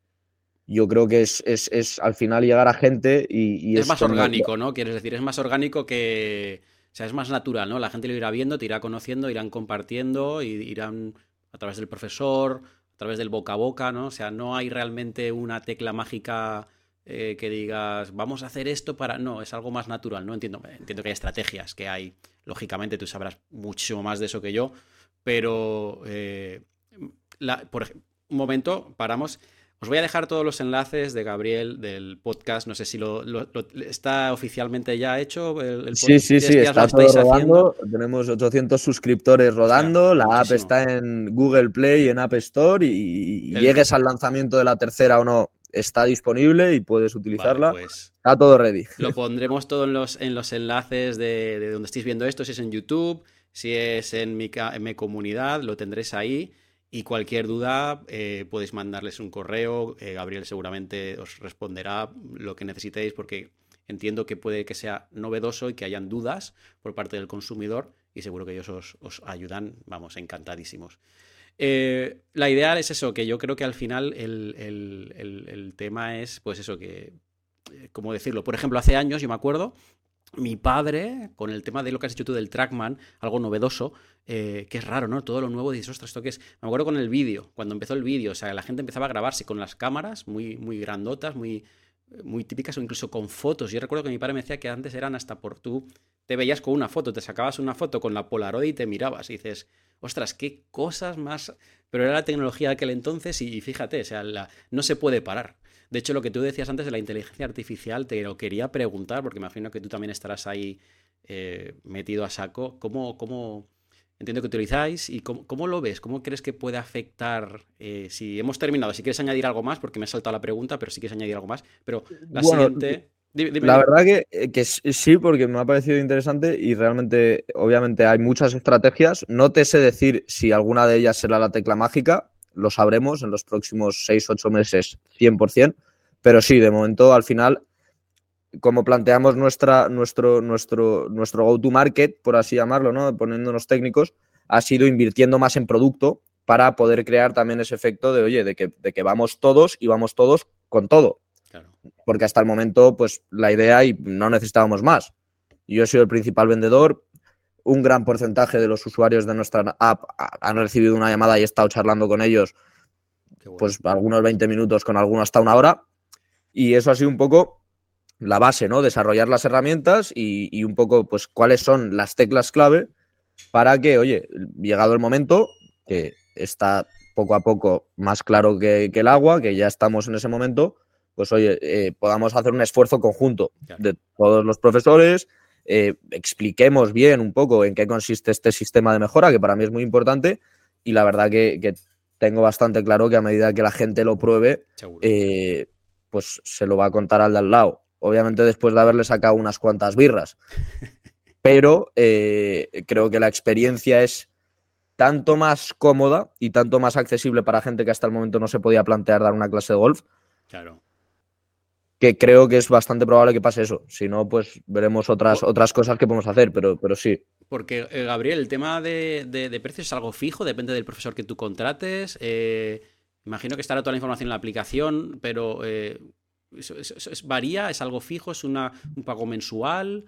yo creo que es, es, al final llegar a gente y...
es, más orgánico, ¿no? Quieres decir, es más orgánico que o sea, es más natural, ¿no? La gente lo irá viendo, te irá conociendo, irán compartiendo, y irán a través del profesor, a través del boca a boca, ¿no? O sea, no hay realmente una tecla mágica eh, que digas, vamos a hacer esto para. No, es algo más natural, ¿no? Entiendo, entiendo que hay estrategias, que hay, lógicamente, tú sabrás muchísimo más de eso que yo, pero. Eh, por un momento, paramos. Os voy a dejar todos los enlaces de Gabriel del podcast. No sé si lo, está oficialmente ya hecho.
El, sí, sí, sí, está todo rodando. Tenemos 800 suscriptores rodando. la app está en Google Play, en App Store y, llegues al lanzamiento de la tercera o no, está disponible y puedes utilizarla. pues está todo ready.
Lo pondremos todo en los, en los enlaces de, de, donde estéis viendo esto, si es en YouTube, si es en mi, en mi comunidad, lo tendréis ahí. Y cualquier duda eh, podéis mandarles un correo. Eh, Gabriel seguramente os responderá lo que necesitéis porque entiendo que puede que sea novedoso y que hayan dudas por parte del consumidor y seguro que ellos os, ayudan, vamos, encantadísimos. Eh, la idea es eso, que yo creo que al final el, el tema es, pues eso, que, ¿cómo decirlo? Por ejemplo, hace años, yo me acuerdo, mi padre, con el tema de lo que has dicho tú del Trackman, algo novedoso, eh, que es raro, ¿no? Todo lo nuevo, dices, ostras, esto que es. Me acuerdo con el vídeo, cuando empezó el vídeo, o sea, la gente empezaba a grabarse con las cámaras muy, muy grandotas, muy, muy típicas, o incluso con fotos. Yo recuerdo que mi padre me decía que antes eran hasta por tú, te veías con una foto, te sacabas una foto con la Polaroid y te mirabas y dices, ostras, qué cosas más. Pero era la tecnología de aquel entonces y, fíjate, o sea, no se puede parar. De hecho, lo que tú decías antes de la inteligencia artificial, te lo quería preguntar, porque imagino que tú también estarás ahí eh, metido a saco. ¿Cómo, cómo entiendo que utilizáis y cómo, lo ves? ¿Cómo crees que puede afectar? Eh, si hemos terminado, si quieres añadir algo más, porque me ha saltado la pregunta, pero si quieres añadir algo más. Pero la siguiente.
la verdad que, eh, que, sí, porque me ha parecido interesante y realmente, obviamente, hay muchas estrategias. No te sé decir si alguna de ellas será la tecla mágica, lo sabremos en los próximos 6-8 meses 100%, pero sí, de momento al final, como planteamos nuestra, nuestro, nuestro, nuestro go-to-market, por así llamarlo, ¿no? poniéndonos técnicos, ha sido invirtiendo más en producto para poder crear también ese efecto de, oye, de que, de que vamos todos y vamos todos con todo. Porque hasta el momento, pues la idea y no necesitábamos más. Yo he sido el principal vendedor, un gran porcentaje de los usuarios de nuestra app han recibido una llamada y he estado charlando con ellos, pues algunos 20 minutos, con algunos hasta una hora. Y eso ha sido un poco la base, ¿no? Desarrollar las herramientas y, un poco, pues, cuáles son las teclas clave para que, oye, llegado el momento, que está poco a poco más claro que, el agua, que ya estamos en ese momento, pues, oye, eh, podamos hacer un esfuerzo conjunto de todos los profesores, eh, expliquemos bien un poco en qué consiste este sistema de mejora, que para mí es muy importante, y la verdad que, tengo bastante claro que a medida que la gente lo pruebe, eh, pues se lo va a contar al de al lado. Obviamente después de haberle sacado unas cuantas birras. Pero eh, creo que la experiencia es tanto más cómoda y tanto más accesible para gente que hasta el momento no se podía plantear dar una clase de golf.
Claro
que creo que es bastante probable que pase eso. Si no, pues veremos otras, otras cosas que podemos hacer, pero, pero sí.
Porque, eh, Gabriel, el tema de, precios es algo fijo, depende del profesor que tú contrates. Eh, imagino que estará toda la información en la aplicación, pero eh, ¿varía? ¿Es algo fijo? ¿Es una, un pago mensual?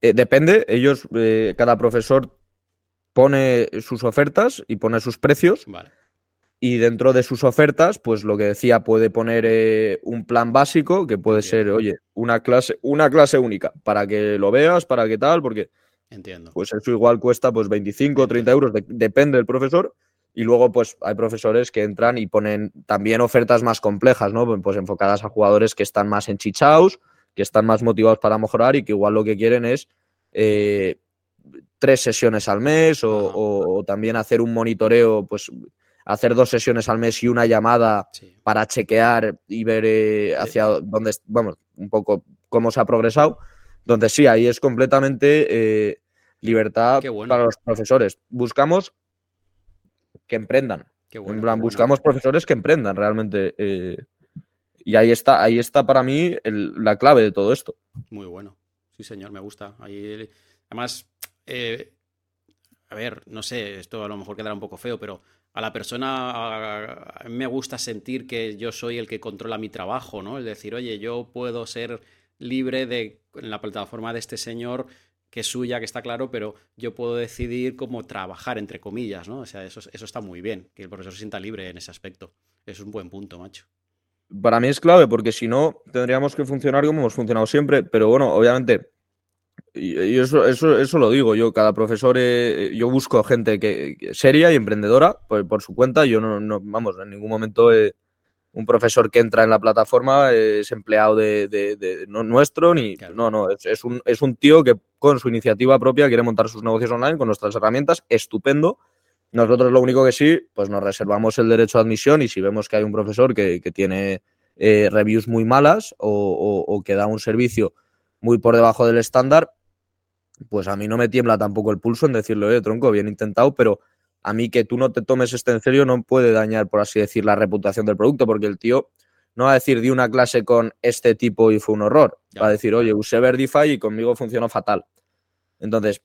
depende. Ellos, cada profesor pone sus ofertas y pone sus precios.
Vale
y dentro de sus ofertas, pues lo que decía, puede poner eh, un plan básico que puede ser, oye, una clase, una clase única, para que lo veas, para que tal, porque
Entiendo.
pues eso igual cuesta pues 25 o 30 euros, depende del profesor. Y luego, pues hay profesores que entran y ponen también ofertas más complejas, ¿no? Pues enfocadas a jugadores que están más enchichados, que están más motivados para mejorar y que igual lo que quieren es eh, tres sesiones al mes o, o, también hacer un monitoreo, pues hacer dos sesiones al mes y una llamada para chequear y ver eh, hacia dónde, vamos, un poco cómo se ha progresado. Donde sí, ahí es completamente eh, libertad para los profesores. Buscamos que emprendan. en plan, buscamos profesores que emprendan realmente. Eh, y ahí está, ahí está para mí la clave de todo esto.
Muy bueno. Sí, señor, me gusta. Ahí, además, a ver, no sé, esto a lo mejor quedará un poco feo, pero a la persona a mí me gusta sentir que yo soy el que controla mi trabajo, ¿no? Es decir, oye, yo puedo ser libre de en la plataforma de este señor que es suya, que está claro, pero yo puedo decidir cómo trabajar, entre comillas, ¿no? O sea, eso, eso está muy bien, que el profesor se sienta libre en ese aspecto. Eso es un buen punto, macho.
para mí es clave porque si no tendríamos que funcionar como hemos funcionado siempre, pero bueno, obviamente y, eso, eso, eso lo digo yo, cada profesor, eh, yo busco gente que, seria y emprendedora por, su cuenta, yo no, vamos, en ningún momento un profesor que entra en la plataforma es empleado de, no nuestro, ni no, no, es, un, es un tío que con su iniciativa propia quiere montar sus negocios online con nuestras herramientas, estupendo. Nosotros lo único que sí, pues nos reservamos el derecho a admisión y si vemos que hay un profesor que, tiene eh, reviews muy malas o, o que da un servicio muy por debajo del estándar, pues a mí no me tiembla tampoco el pulso en decirle, oye, tronco, bien intentado, pero a mí que tú no te tomes este en serio no puede dañar, por así decir, la reputación del producto, porque el tío no va a decir, di una clase con este tipo y fue un horror. Va a decir, oye, usé Verdify y conmigo funcionó fatal. Entonces,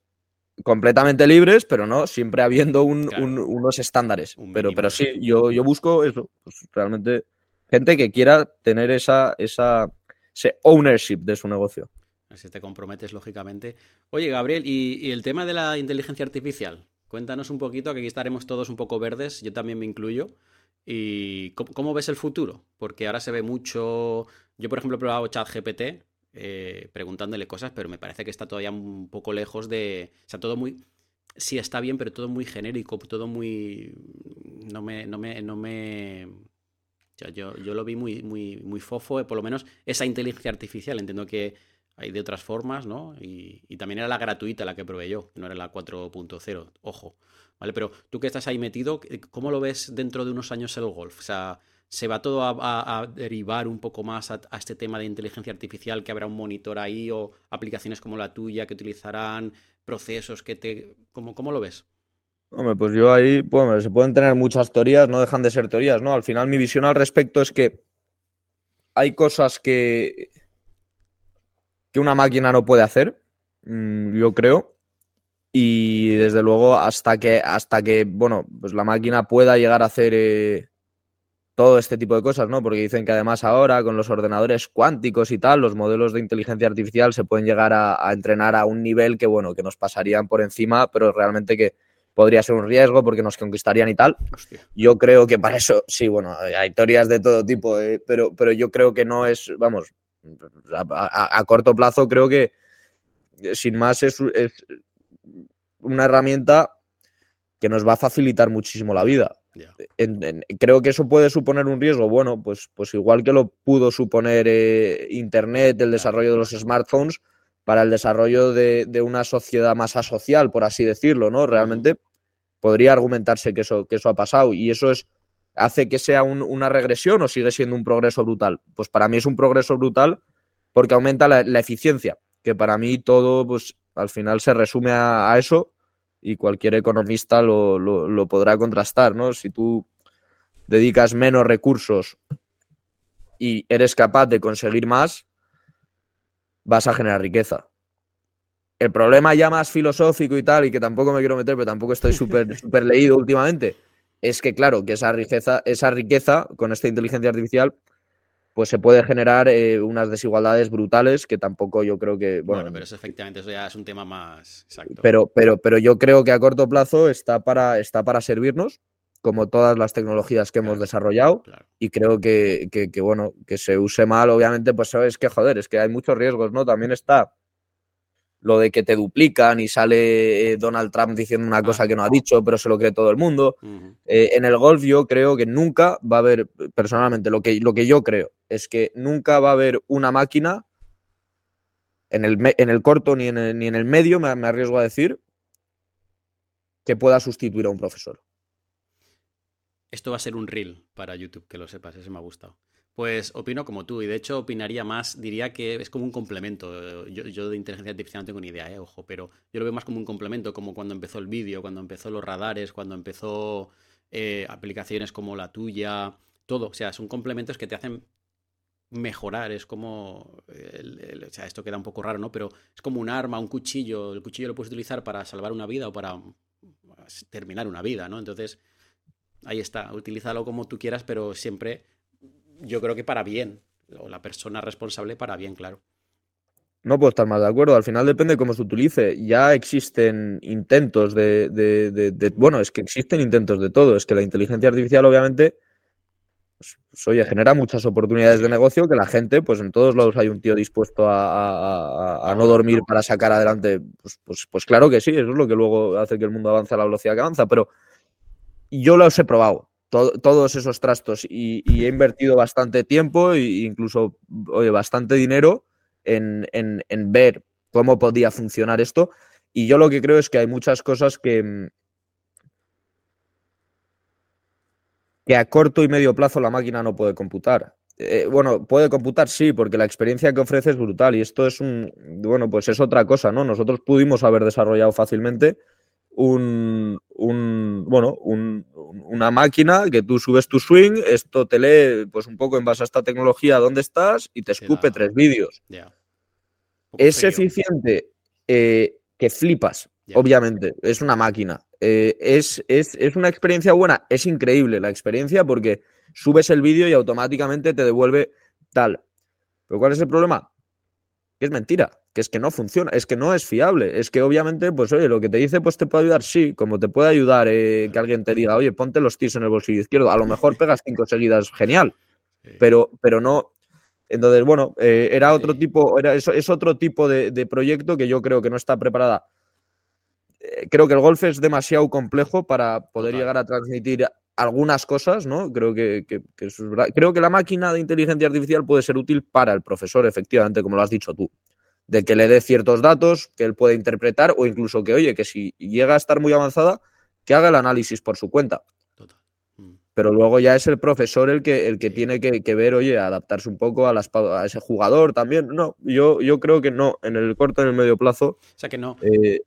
completamente libres, pero no, siempre habiendo unos estándares. pero, pero sí, yo, yo busco eso, pues realmente gente que quiera tener esa, esa, ese ownership de su negocio.
Si te comprometes, lógicamente. Oye, Gabriel, ¿y, el tema de la inteligencia artificial? Cuéntanos un poquito, que aquí estaremos todos un poco verdes, yo también me incluyo. ¿Y cómo, ves el futuro? Porque ahora se ve mucho. Yo, por ejemplo, he probado ChatGPT eh, preguntándole cosas, pero me parece que está todavía un poco lejos de. O sea, todo muy. Sí, está bien, pero todo muy genérico, todo muy. No me. No me, no me... Yo, yo, lo vi muy, muy, muy fofo, por lo menos esa inteligencia artificial. Entiendo que hay de otras formas, ¿no? Y, también era la gratuita la que probé yo, no era la 4.0, ojo. ¿Vale? Pero tú que estás ahí metido, ¿cómo lo ves dentro de unos años el golf? O sea, ¿se va todo a, derivar un poco más a, este tema de inteligencia artificial, que habrá un monitor ahí o aplicaciones como la tuya que utilizarán, procesos que te... ¿Cómo, cómo lo ves?
Hombre, pues yo ahí, bueno, se pueden tener muchas teorías, no dejan de ser teorías, ¿no? Al final mi visión al respecto es que hay cosas que que una máquina no puede hacer, mm, yo creo. Y desde luego, hasta que, hasta que, bueno, pues la máquina pueda llegar a hacer eh, todo este tipo de cosas, ¿no? Porque dicen que además ahora con los ordenadores cuánticos y tal, los modelos de inteligencia artificial se pueden llegar a, entrenar a un nivel que, bueno, que nos pasarían por encima, pero realmente que podría ser un riesgo porque nos conquistarían y tal. Yo creo que para eso, sí, bueno, hay teorías de todo tipo, eh, pero, pero yo creo que no es, vamos, a, corto plazo creo que eh, sin más es, una herramienta que nos va a facilitar muchísimo la vida. creo que eso puede suponer un riesgo. Bueno, pues, pues igual que lo pudo suponer eh, Internet, el desarrollo de los smartphones, para el desarrollo de, una sociedad más asocial, por así decirlo, ¿no? Realmente podría argumentarse que eso, que eso ha pasado. Y eso es hace que sea una regresión o sigue siendo un progreso brutal? Pues para mí es un progreso brutal porque aumenta la, eficiencia, que para mí todo, pues al final se resume a, eso y cualquier economista lo, podrá contrastar, ¿no? Si tú dedicas menos recursos y eres capaz de conseguir más, vas a generar riqueza. El problema ya más filosófico y tal, y que tampoco me quiero meter, pero tampoco estoy súper super leído últimamente, es que, claro, que esa riqueza, esa riqueza con esta inteligencia artificial, pues se puede generar eh, unas desigualdades brutales que tampoco yo creo que.
Bueno, pero eso efectivamente eso ya es un tema más exacto.
Pero, pero, pero yo creo que a corto plazo está para, está para servirnos, como todas las tecnologías que hemos desarrollado. Y creo que, que, bueno, que se use mal, obviamente, pues es que joder, es que hay muchos riesgos, ¿no? También está lo de que te duplican y sale eh, Donald Trump diciendo una cosa que no ha dicho, pero se lo cree todo el mundo. Eh, en el golf yo creo que nunca va a haber, personalmente, lo que, lo que yo creo es que nunca va a haber una máquina en el, en el corto ni en el, ni en el medio, me, me arriesgo a decir, que pueda sustituir a un profesor.
Esto va a ser un reel para YouTube, que lo sepas, ese me ha gustado. Pues opino como tú, y de hecho opinaría más, diría que es como un complemento. Yo, de inteligencia artificial no tengo ni idea, eh, ojo, pero yo lo veo más como un complemento, como cuando empezó el vídeo, cuando empezó los radares, cuando empezó eh, aplicaciones como la tuya, todo. O sea, son complementos que te hacen mejorar, es como, o sea, esto queda un poco raro, ¿no? Pero es como un arma, un cuchillo, el cuchillo lo puedes utilizar para salvar una vida o para terminar una vida, ¿no? Entonces, ahí está, utilízalo como tú quieras, pero siempre yo creo que para bien, o la persona responsable para bien, claro.
No puedo estar más de acuerdo. Al final depende de cómo se utilice. Ya existen intentos de, Bueno, es que existen intentos de todo. Es que la inteligencia artificial, obviamente, pues, pues, oye, genera muchas oportunidades de negocio que la gente, pues en todos lados hay un tío dispuesto a, no dormir para sacar adelante. Pues, pues, pues, claro que sí, eso es lo que luego hace que el mundo avance a la velocidad que avanza, pero yo los he probado, todos esos trastos, y, he invertido bastante tiempo e incluso, bastante dinero en, ver cómo podía funcionar esto. Y yo lo que creo es que hay muchas cosas que, que a corto y medio plazo la máquina no puede computar. Eh, bueno, puede computar, sí, porque la experiencia que ofrece es brutal y esto es un, bueno, pues es otra cosa, ¿no? Nosotros pudimos haber desarrollado fácilmente un, bueno, una máquina que tú subes tu swing, esto te lee, pues un poco en base a esta tecnología dónde estás y te escupe tres vídeos. Es eficiente eh, que flipas, obviamente, es una máquina. Eh, es, es, una experiencia buena, es increíble la experiencia porque subes el vídeo y automáticamente te devuelve tal. Pero ¿cuál es el problema? Que es mentira, que es que no funciona, es que no es fiable, es que obviamente, pues oye, lo que te dice, pues te puede ayudar, sí, como te puede ayudar eh, que alguien te diga, oye, ponte los tiros en el bolsillo izquierdo, a lo mejor pegas cinco seguidas, genial, pero, pero no. Entonces, bueno, eh, era otro tipo, era, es, es otro tipo de, de proyecto que yo creo que no está preparada. Eh, creo que el golf es demasiado complejo para poder llegar a transmitir algunas cosas, ¿no? Creo que, creo que la máquina de inteligencia artificial puede ser útil para el profesor, efectivamente, como lo has dicho tú. De que le dé ciertos datos que él puede interpretar o incluso que, oye, que si llega a estar muy avanzada, que haga el análisis por su cuenta. Mm. Pero luego ya es el profesor el que, el que tiene que, ver, oye, adaptarse un poco a, las, a, ese jugador también. No, yo, yo creo que no, en el corto, en el medio plazo. O
sea que no. Eh,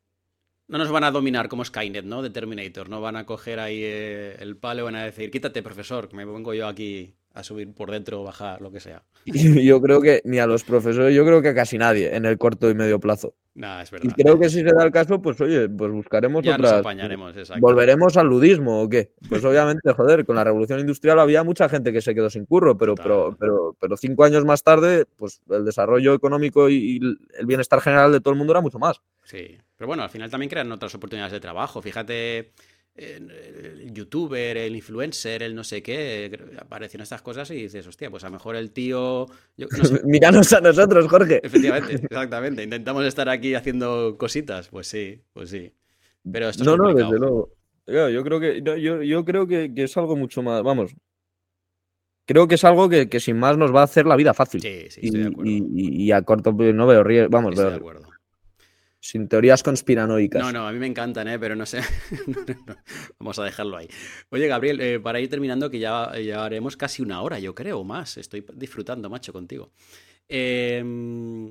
no nos van a dominar como Skynet, ¿no? De Terminator. No van a coger ahí eh, el palo y van a decir, quítate, profesor, que me vengo yo aquí a subir por dentro, bajar, lo que sea.
Yo creo que ni a los profesores, yo creo que a casi nadie en el corto y medio plazo.
Nah, es verdad.
Y creo que si se da el caso, pues oye, pues buscaremos
ya
otras.
Nos apañaremos, exacto.
¿Volveremos al ludismo o qué? Pues obviamente, joder, con la revolución industrial había mucha gente que se quedó sin curro, pero, pero, pero, pero, cinco años más tarde, pues el desarrollo económico y el bienestar general de todo el mundo era mucho más.
Sí, pero bueno, al final también crean otras oportunidades de trabajo. Fíjate, el youtuber, el influencer, el no sé qué, aparecen estas cosas y dices, hostia, pues a lo mejor el tío...
Míranos a nosotros, Jorge.
Efectivamente, exactamente. Intentamos estar aquí haciendo cositas. Pues sí, pues sí. Pero esto
no, no, desde luego. Yo, creo que, yo, yo creo que, es algo mucho más, vamos, creo que es algo que, sin más nos va a hacer la vida fácil.
Sí, sí, estoy de acuerdo.
Y, a corto no veo riesgo, vamos,
estoy de acuerdo.
Sin teorías conspiranoicas.
No, no, a mí me encantan, ¿eh? pero no sé. Vamos a dejarlo ahí. Oye, Gabriel, eh, para ir terminando, que ya, ya haremos casi una hora, yo creo, o más. Estoy disfrutando, macho, contigo. Em,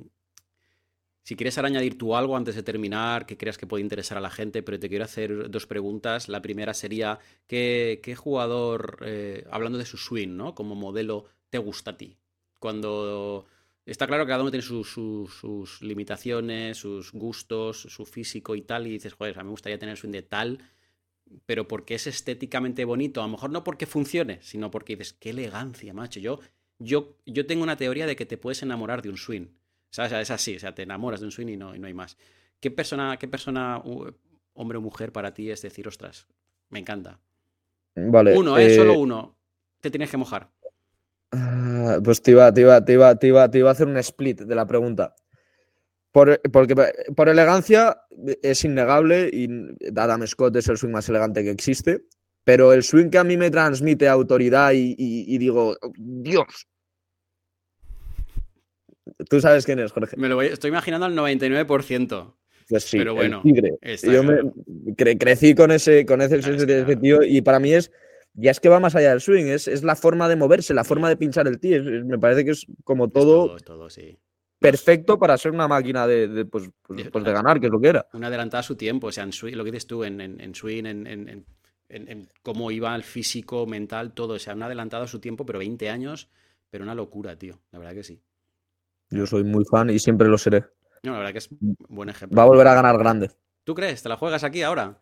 si quieres ahora añadir tú algo antes de terminar, que creas que puede interesar a la gente, pero te quiero hacer dos preguntas. La primera sería, ¿qué, jugador, eh, hablando de su swing, ¿no? Como modelo, te gusta a ti? Cuando Está claro que cada uno tiene sus limitaciones, sus gustos, su físico y tal, y dices, joder, a mí me gustaría tener swing de tal, pero porque es estéticamente bonito, a lo mejor no porque funcione, sino porque dices, qué elegancia, macho. Yo, yo, yo tengo una teoría de que te puedes enamorar de un swing. O sea, es así, o sea, te enamoras de un swing y no, y no hay más. ¿Qué persona, qué persona, hombre o mujer para ti es decir, ostras, me encanta?
Vale.
Uno, ¿eh? Solo eh, uno. Te tienes que mojar.
Ah, pues te iba, te, iba, te, iba, te, iba, te iba a hacer un split de la pregunta. Por, porque por elegancia es innegable y Adam Scott es el swing más elegante que existe, pero el swing que a mí me transmite autoridad y, digo, Dios. Tú sabes quién es, Jorge.
Me lo voy, estoy imaginando al 99%.
Pues sí, pero bueno, Yo crecí con ese, con ese, ese tío y para mí es ya es que va más allá del swing, es, la forma de moverse, la forma de pinchar el tee. me parece que es como todo, perfecto para ser una máquina de, pues, pues, pues, de ganar, que es lo que era.
Una adelantada a su tiempo, o sea, en swing, lo que dices tú, en, en, swing, en, cómo iba el físico, mental, todo. O sea, un adelantado a su tiempo, pero 20 años, pero una locura, tío. La verdad que sí.
Yo soy muy fan y siempre lo seré.
No, la verdad que es
un
buen ejemplo.
Va a volver a ganar grande.
¿Tú crees? ¿Te la juegas aquí ahora?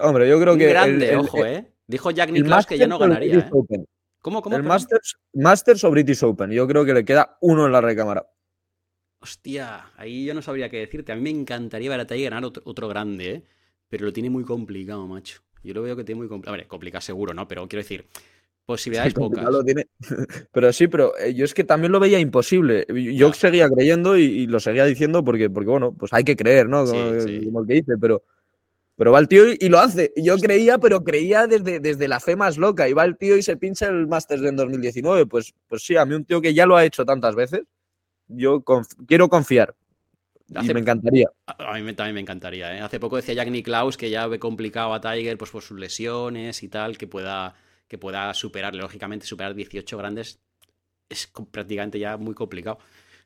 Hombre, yo creo que.
Grande, ojo, ¿eh? Dijo Jack Nicklaus que ya no ganaría. ¿eh? ¿Cómo, cómo?
El Masters, Masters o British Open. Yo creo que le queda uno en la recámara.
Hostia, ahí yo no sabría qué decirte. A mí me encantaría ver a Tai ganar otro, grande, ¿eh? Pero lo tiene muy complicado, macho. Yo lo veo que tiene muy complicado. A ver, complicado seguro, ¿no? Pero quiero decir, Posibilidades pocas.
Pero sí, pero eh, yo es que también lo veía imposible. Yo seguía creyendo y, lo seguía diciendo porque, porque, bueno, pues hay que creer, ¿no? Como, el que dice, pero, pero va el tío y, lo hace. Yo creía, pero creía desde, desde la fe más loca. Y va el tío y se pincha el Masters en 2019. Pues, pues sí, a mí un tío que ya lo ha hecho tantas veces, yo quiero confiar. y me encantaría.
A mí también me encantaría. ¿eh? Hace poco decía Jack Nicklaus que ya ve complicado a Tiger pues, por sus lesiones y tal, que pueda que pueda superar, lógicamente, superar 18 grandes es prácticamente ya muy complicado.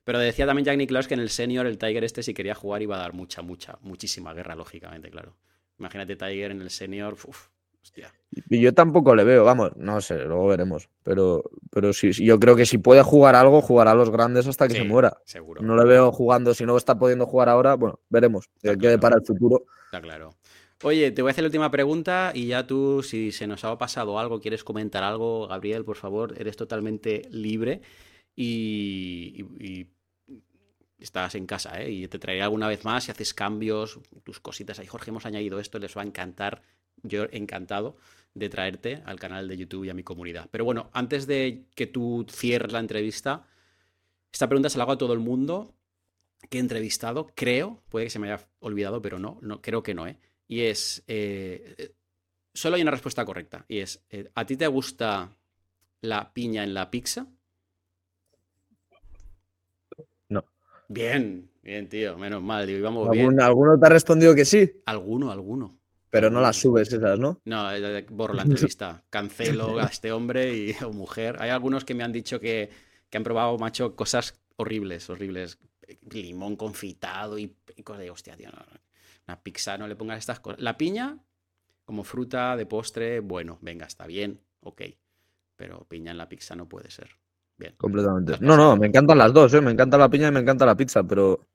Pero decía también Jack Nicklaus que en el senior el Tiger este si quería jugar iba a dar mucha, mucha, muchísima guerra, lógicamente, claro. Imagínate Tiger en el senior, uff, hostia.
Y yo tampoco le veo, vamos, no sé, luego veremos. Pero, pero sí, yo creo que si puede jugar algo, jugará a los grandes hasta que se muera.
Seguro.
No le veo jugando, si no está pudiendo jugar ahora, bueno, veremos. Que quede para el futuro.
Está claro. Oye, te voy a hacer la última pregunta y ya tú, si se nos ha pasado algo, quieres comentar algo, Gabriel, por favor, eres totalmente libre y, estás en casa, ¿eh? Y te traeré alguna vez más si haces cambios, tus cositas. Ahí, Jorge, hemos añadido esto, les va a encantar. Yo encantado de traerte al canal de YouTube y a mi comunidad. Pero bueno, antes de que tú cierres la entrevista, esta pregunta se la hago a todo el mundo que he entrevistado. Creo, puede que se me haya olvidado, pero no, no creo que no, ¿eh? Y es, eh, solo hay una respuesta correcta. Y es, eh, ¿a ti te gusta la piña en la pizza?
No.
Bien, bien, tío, menos mal.
Digo, bien. ¿Alguno te ha respondido que sí?
Alguno, alguno.
Pero no las subes esas, ¿no?
No, eh, borro la entrevista. Cancelo a este hombre y, o mujer. Hay algunos que me han dicho que, han probado, macho, cosas horribles, horribles. Limón confitado y, cosas de hostia, tío. Una pizza no le pongas estas cosas. La piña, como fruta de postre, bueno, venga, está bien, ok. Pero piña en la pizza no puede ser. Bien.
Completamente. No, no, me encantan las dos, ¿eh? Me encanta la piña y me encanta la pizza, pero.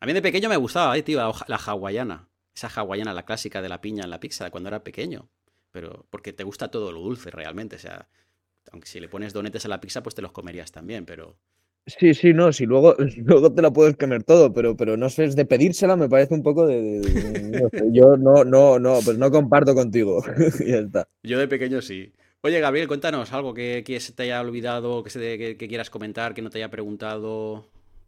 A mí de pequeño me gustaba, ¿eh, tío? La hawaiana. Esa hawaiana, la clásica de la piña en la pizza cuando era pequeño. Pero porque te gusta todo lo dulce realmente. O sea, aunque si le pones donetes a la pizza, pues te los comerías también, pero.
Sí, sí, no, si luego, luego te la puedes comer todo, pero, pero no sé, es de pedírsela me parece un poco de... yo no, no, no, pues no comparto contigo. ya está.
Yo de pequeño sí. Oye, Gabriel, cuéntanos algo que, que se te haya olvidado, que, se, que, quieras comentar, que no te haya preguntado.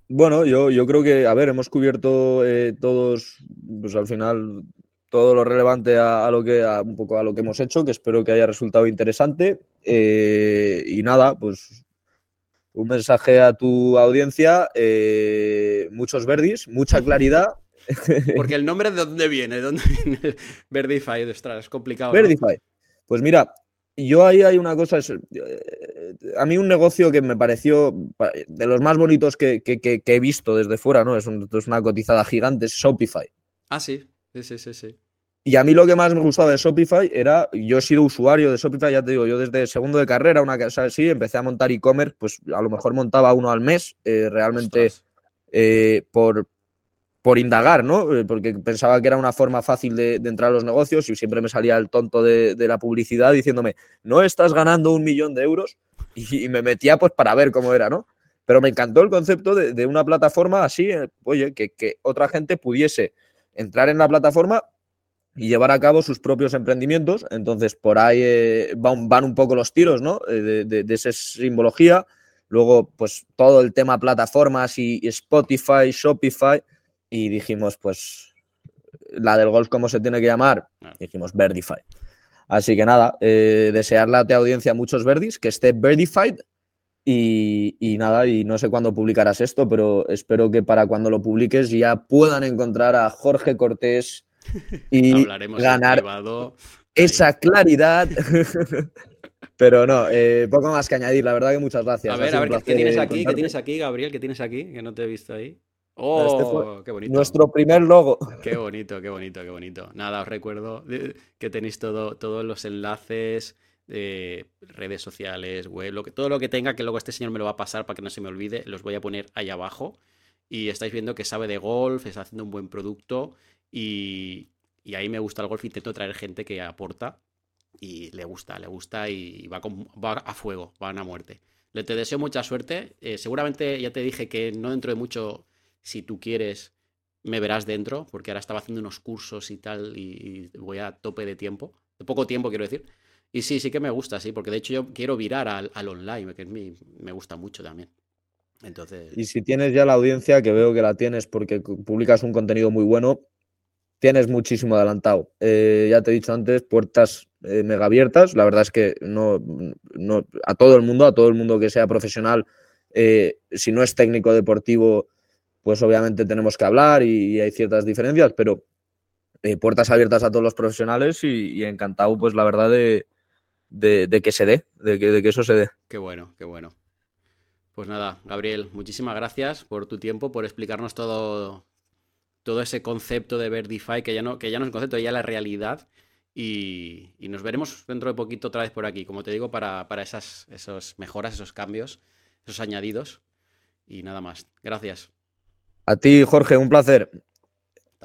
Bueno, yo, yo creo que, a ver, hemos cubierto eh, todos, pues al final, todo lo relevante a, lo que, a, un poco a lo que hemos hecho, que espero que haya resultado interesante. Eh, y nada, pues un mensaje a tu audiencia, eh, muchos verdis, mucha claridad.
Porque el nombre de dónde viene, ¿de dónde viene Verdify? Es complicado.
Verdify. Pues mira, yo ahí hay una cosa, eh, a mí un negocio que me pareció de los más bonitos que, he visto desde fuera, ¿no? Es, es, una cotizada gigante, es Shopify.
Ah, sí, sí, sí, sí. sí.
Y a mí lo que más me gustaba de Shopify era, yo he sido usuario de Shopify, ya te digo, yo desde segundo de carrera, una casa así, empecé a montar e-commerce, pues a lo mejor montaba uno al mes, eh, realmente eh, por, por indagar, ¿no? Eh, porque pensaba que era una forma fácil de, entrar a los negocios y siempre me salía el tonto de, la publicidad diciéndome, no estás ganando un millón de euros y, me metía pues para ver cómo era, ¿no? Pero me encantó el concepto de, una plataforma así, oye, que, otra gente pudiese entrar en la plataforma y llevar a cabo sus propios emprendimientos. Entonces, por ahí eh, van, un poco los tiros, ¿no? Eh, de, esa simbología. Luego, pues todo el tema plataformas y, Spotify, Shopify. Y dijimos, pues, la del golf, ¿cómo se tiene que llamar? Dijimos, Verdify. Así que nada, eh, desearle a tu audiencia muchos verdis, que esté Verdified. Y, y, nada, y no sé cuándo publicarás esto, pero espero que para cuando lo publiques ya puedan encontrar a Jorge Cortés y ganar esa claridad. Pero no, eh, poco más que añadir, la verdad que muchas gracias.
A ver, a ver, ¿qué tienes aquí? ¿Qué tienes aquí, Gabriel? ¿Qué tienes aquí? Que no te he visto ahí. ¡Oh! ¡Qué bonito!
Nuestro primer logo.
¡Qué bonito, qué bonito, qué bonito! Nada, os recuerdo que tenéis todo, todos los enlaces de redes sociales, web, lo que, todo lo que tenga, que luego este señor me lo va a pasar para que no se me olvide, los voy a poner ahí abajo. Y estáis viendo que sabe de golf, está haciendo un buen producto y, ahí me gusta el golf, intento traer gente que aporta y le gusta, le gusta y va, va a fuego, va a muerte. Le te deseo mucha suerte. Eh, seguramente ya te dije que no dentro de mucho, si tú quieres, me verás dentro, porque ahora estaba haciendo unos cursos y tal y, voy a tope de tiempo, de poco tiempo quiero decir. Y sí, sí que me gusta, sí, porque de hecho yo quiero virar al, al online, que es mi, me gusta mucho también. Entonces...
Y si tienes ya la audiencia, que veo que la tienes porque publicas un contenido muy bueno, tienes muchísimo adelantado. Eh, ya te he dicho antes, puertas eh, mega abiertas. La verdad es que no, no, a todo el mundo, a todo el mundo que sea profesional, eh, si no es técnico deportivo, pues obviamente tenemos que hablar y, hay ciertas diferencias, pero eh, puertas abiertas a todos los profesionales y, encantado, pues la verdad, de, de, que se dé, de que, de que eso se dé.
Qué bueno, qué bueno. Pues nada, Gabriel, muchísimas gracias por tu tiempo, por explicarnos todo, todo ese concepto de ver DeFi, que ya no, que ya no es un concepto, ya la realidad. Y, y, nos veremos dentro de poquito otra vez por aquí, como te digo, para, para esas esos mejoras, esos cambios, esos añadidos. Y nada más. Gracias.
A ti, Jorge, un placer.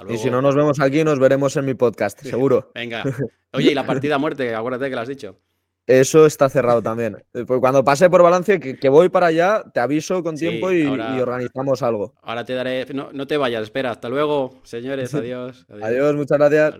Y si no nos vemos aquí, nos veremos en mi podcast, seguro.
Venga. Oye, y la partida a muerte, acuérdate que lo has dicho.
Eso está cerrado también. Pues cuando pase por balance, que, que, voy para allá, te aviso con tiempo y, ahora, y, organizamos algo.
Ahora te daré. No, no, te vayas, espera. Hasta luego, señores. Adiós.
Adiós, adiós muchas gracias.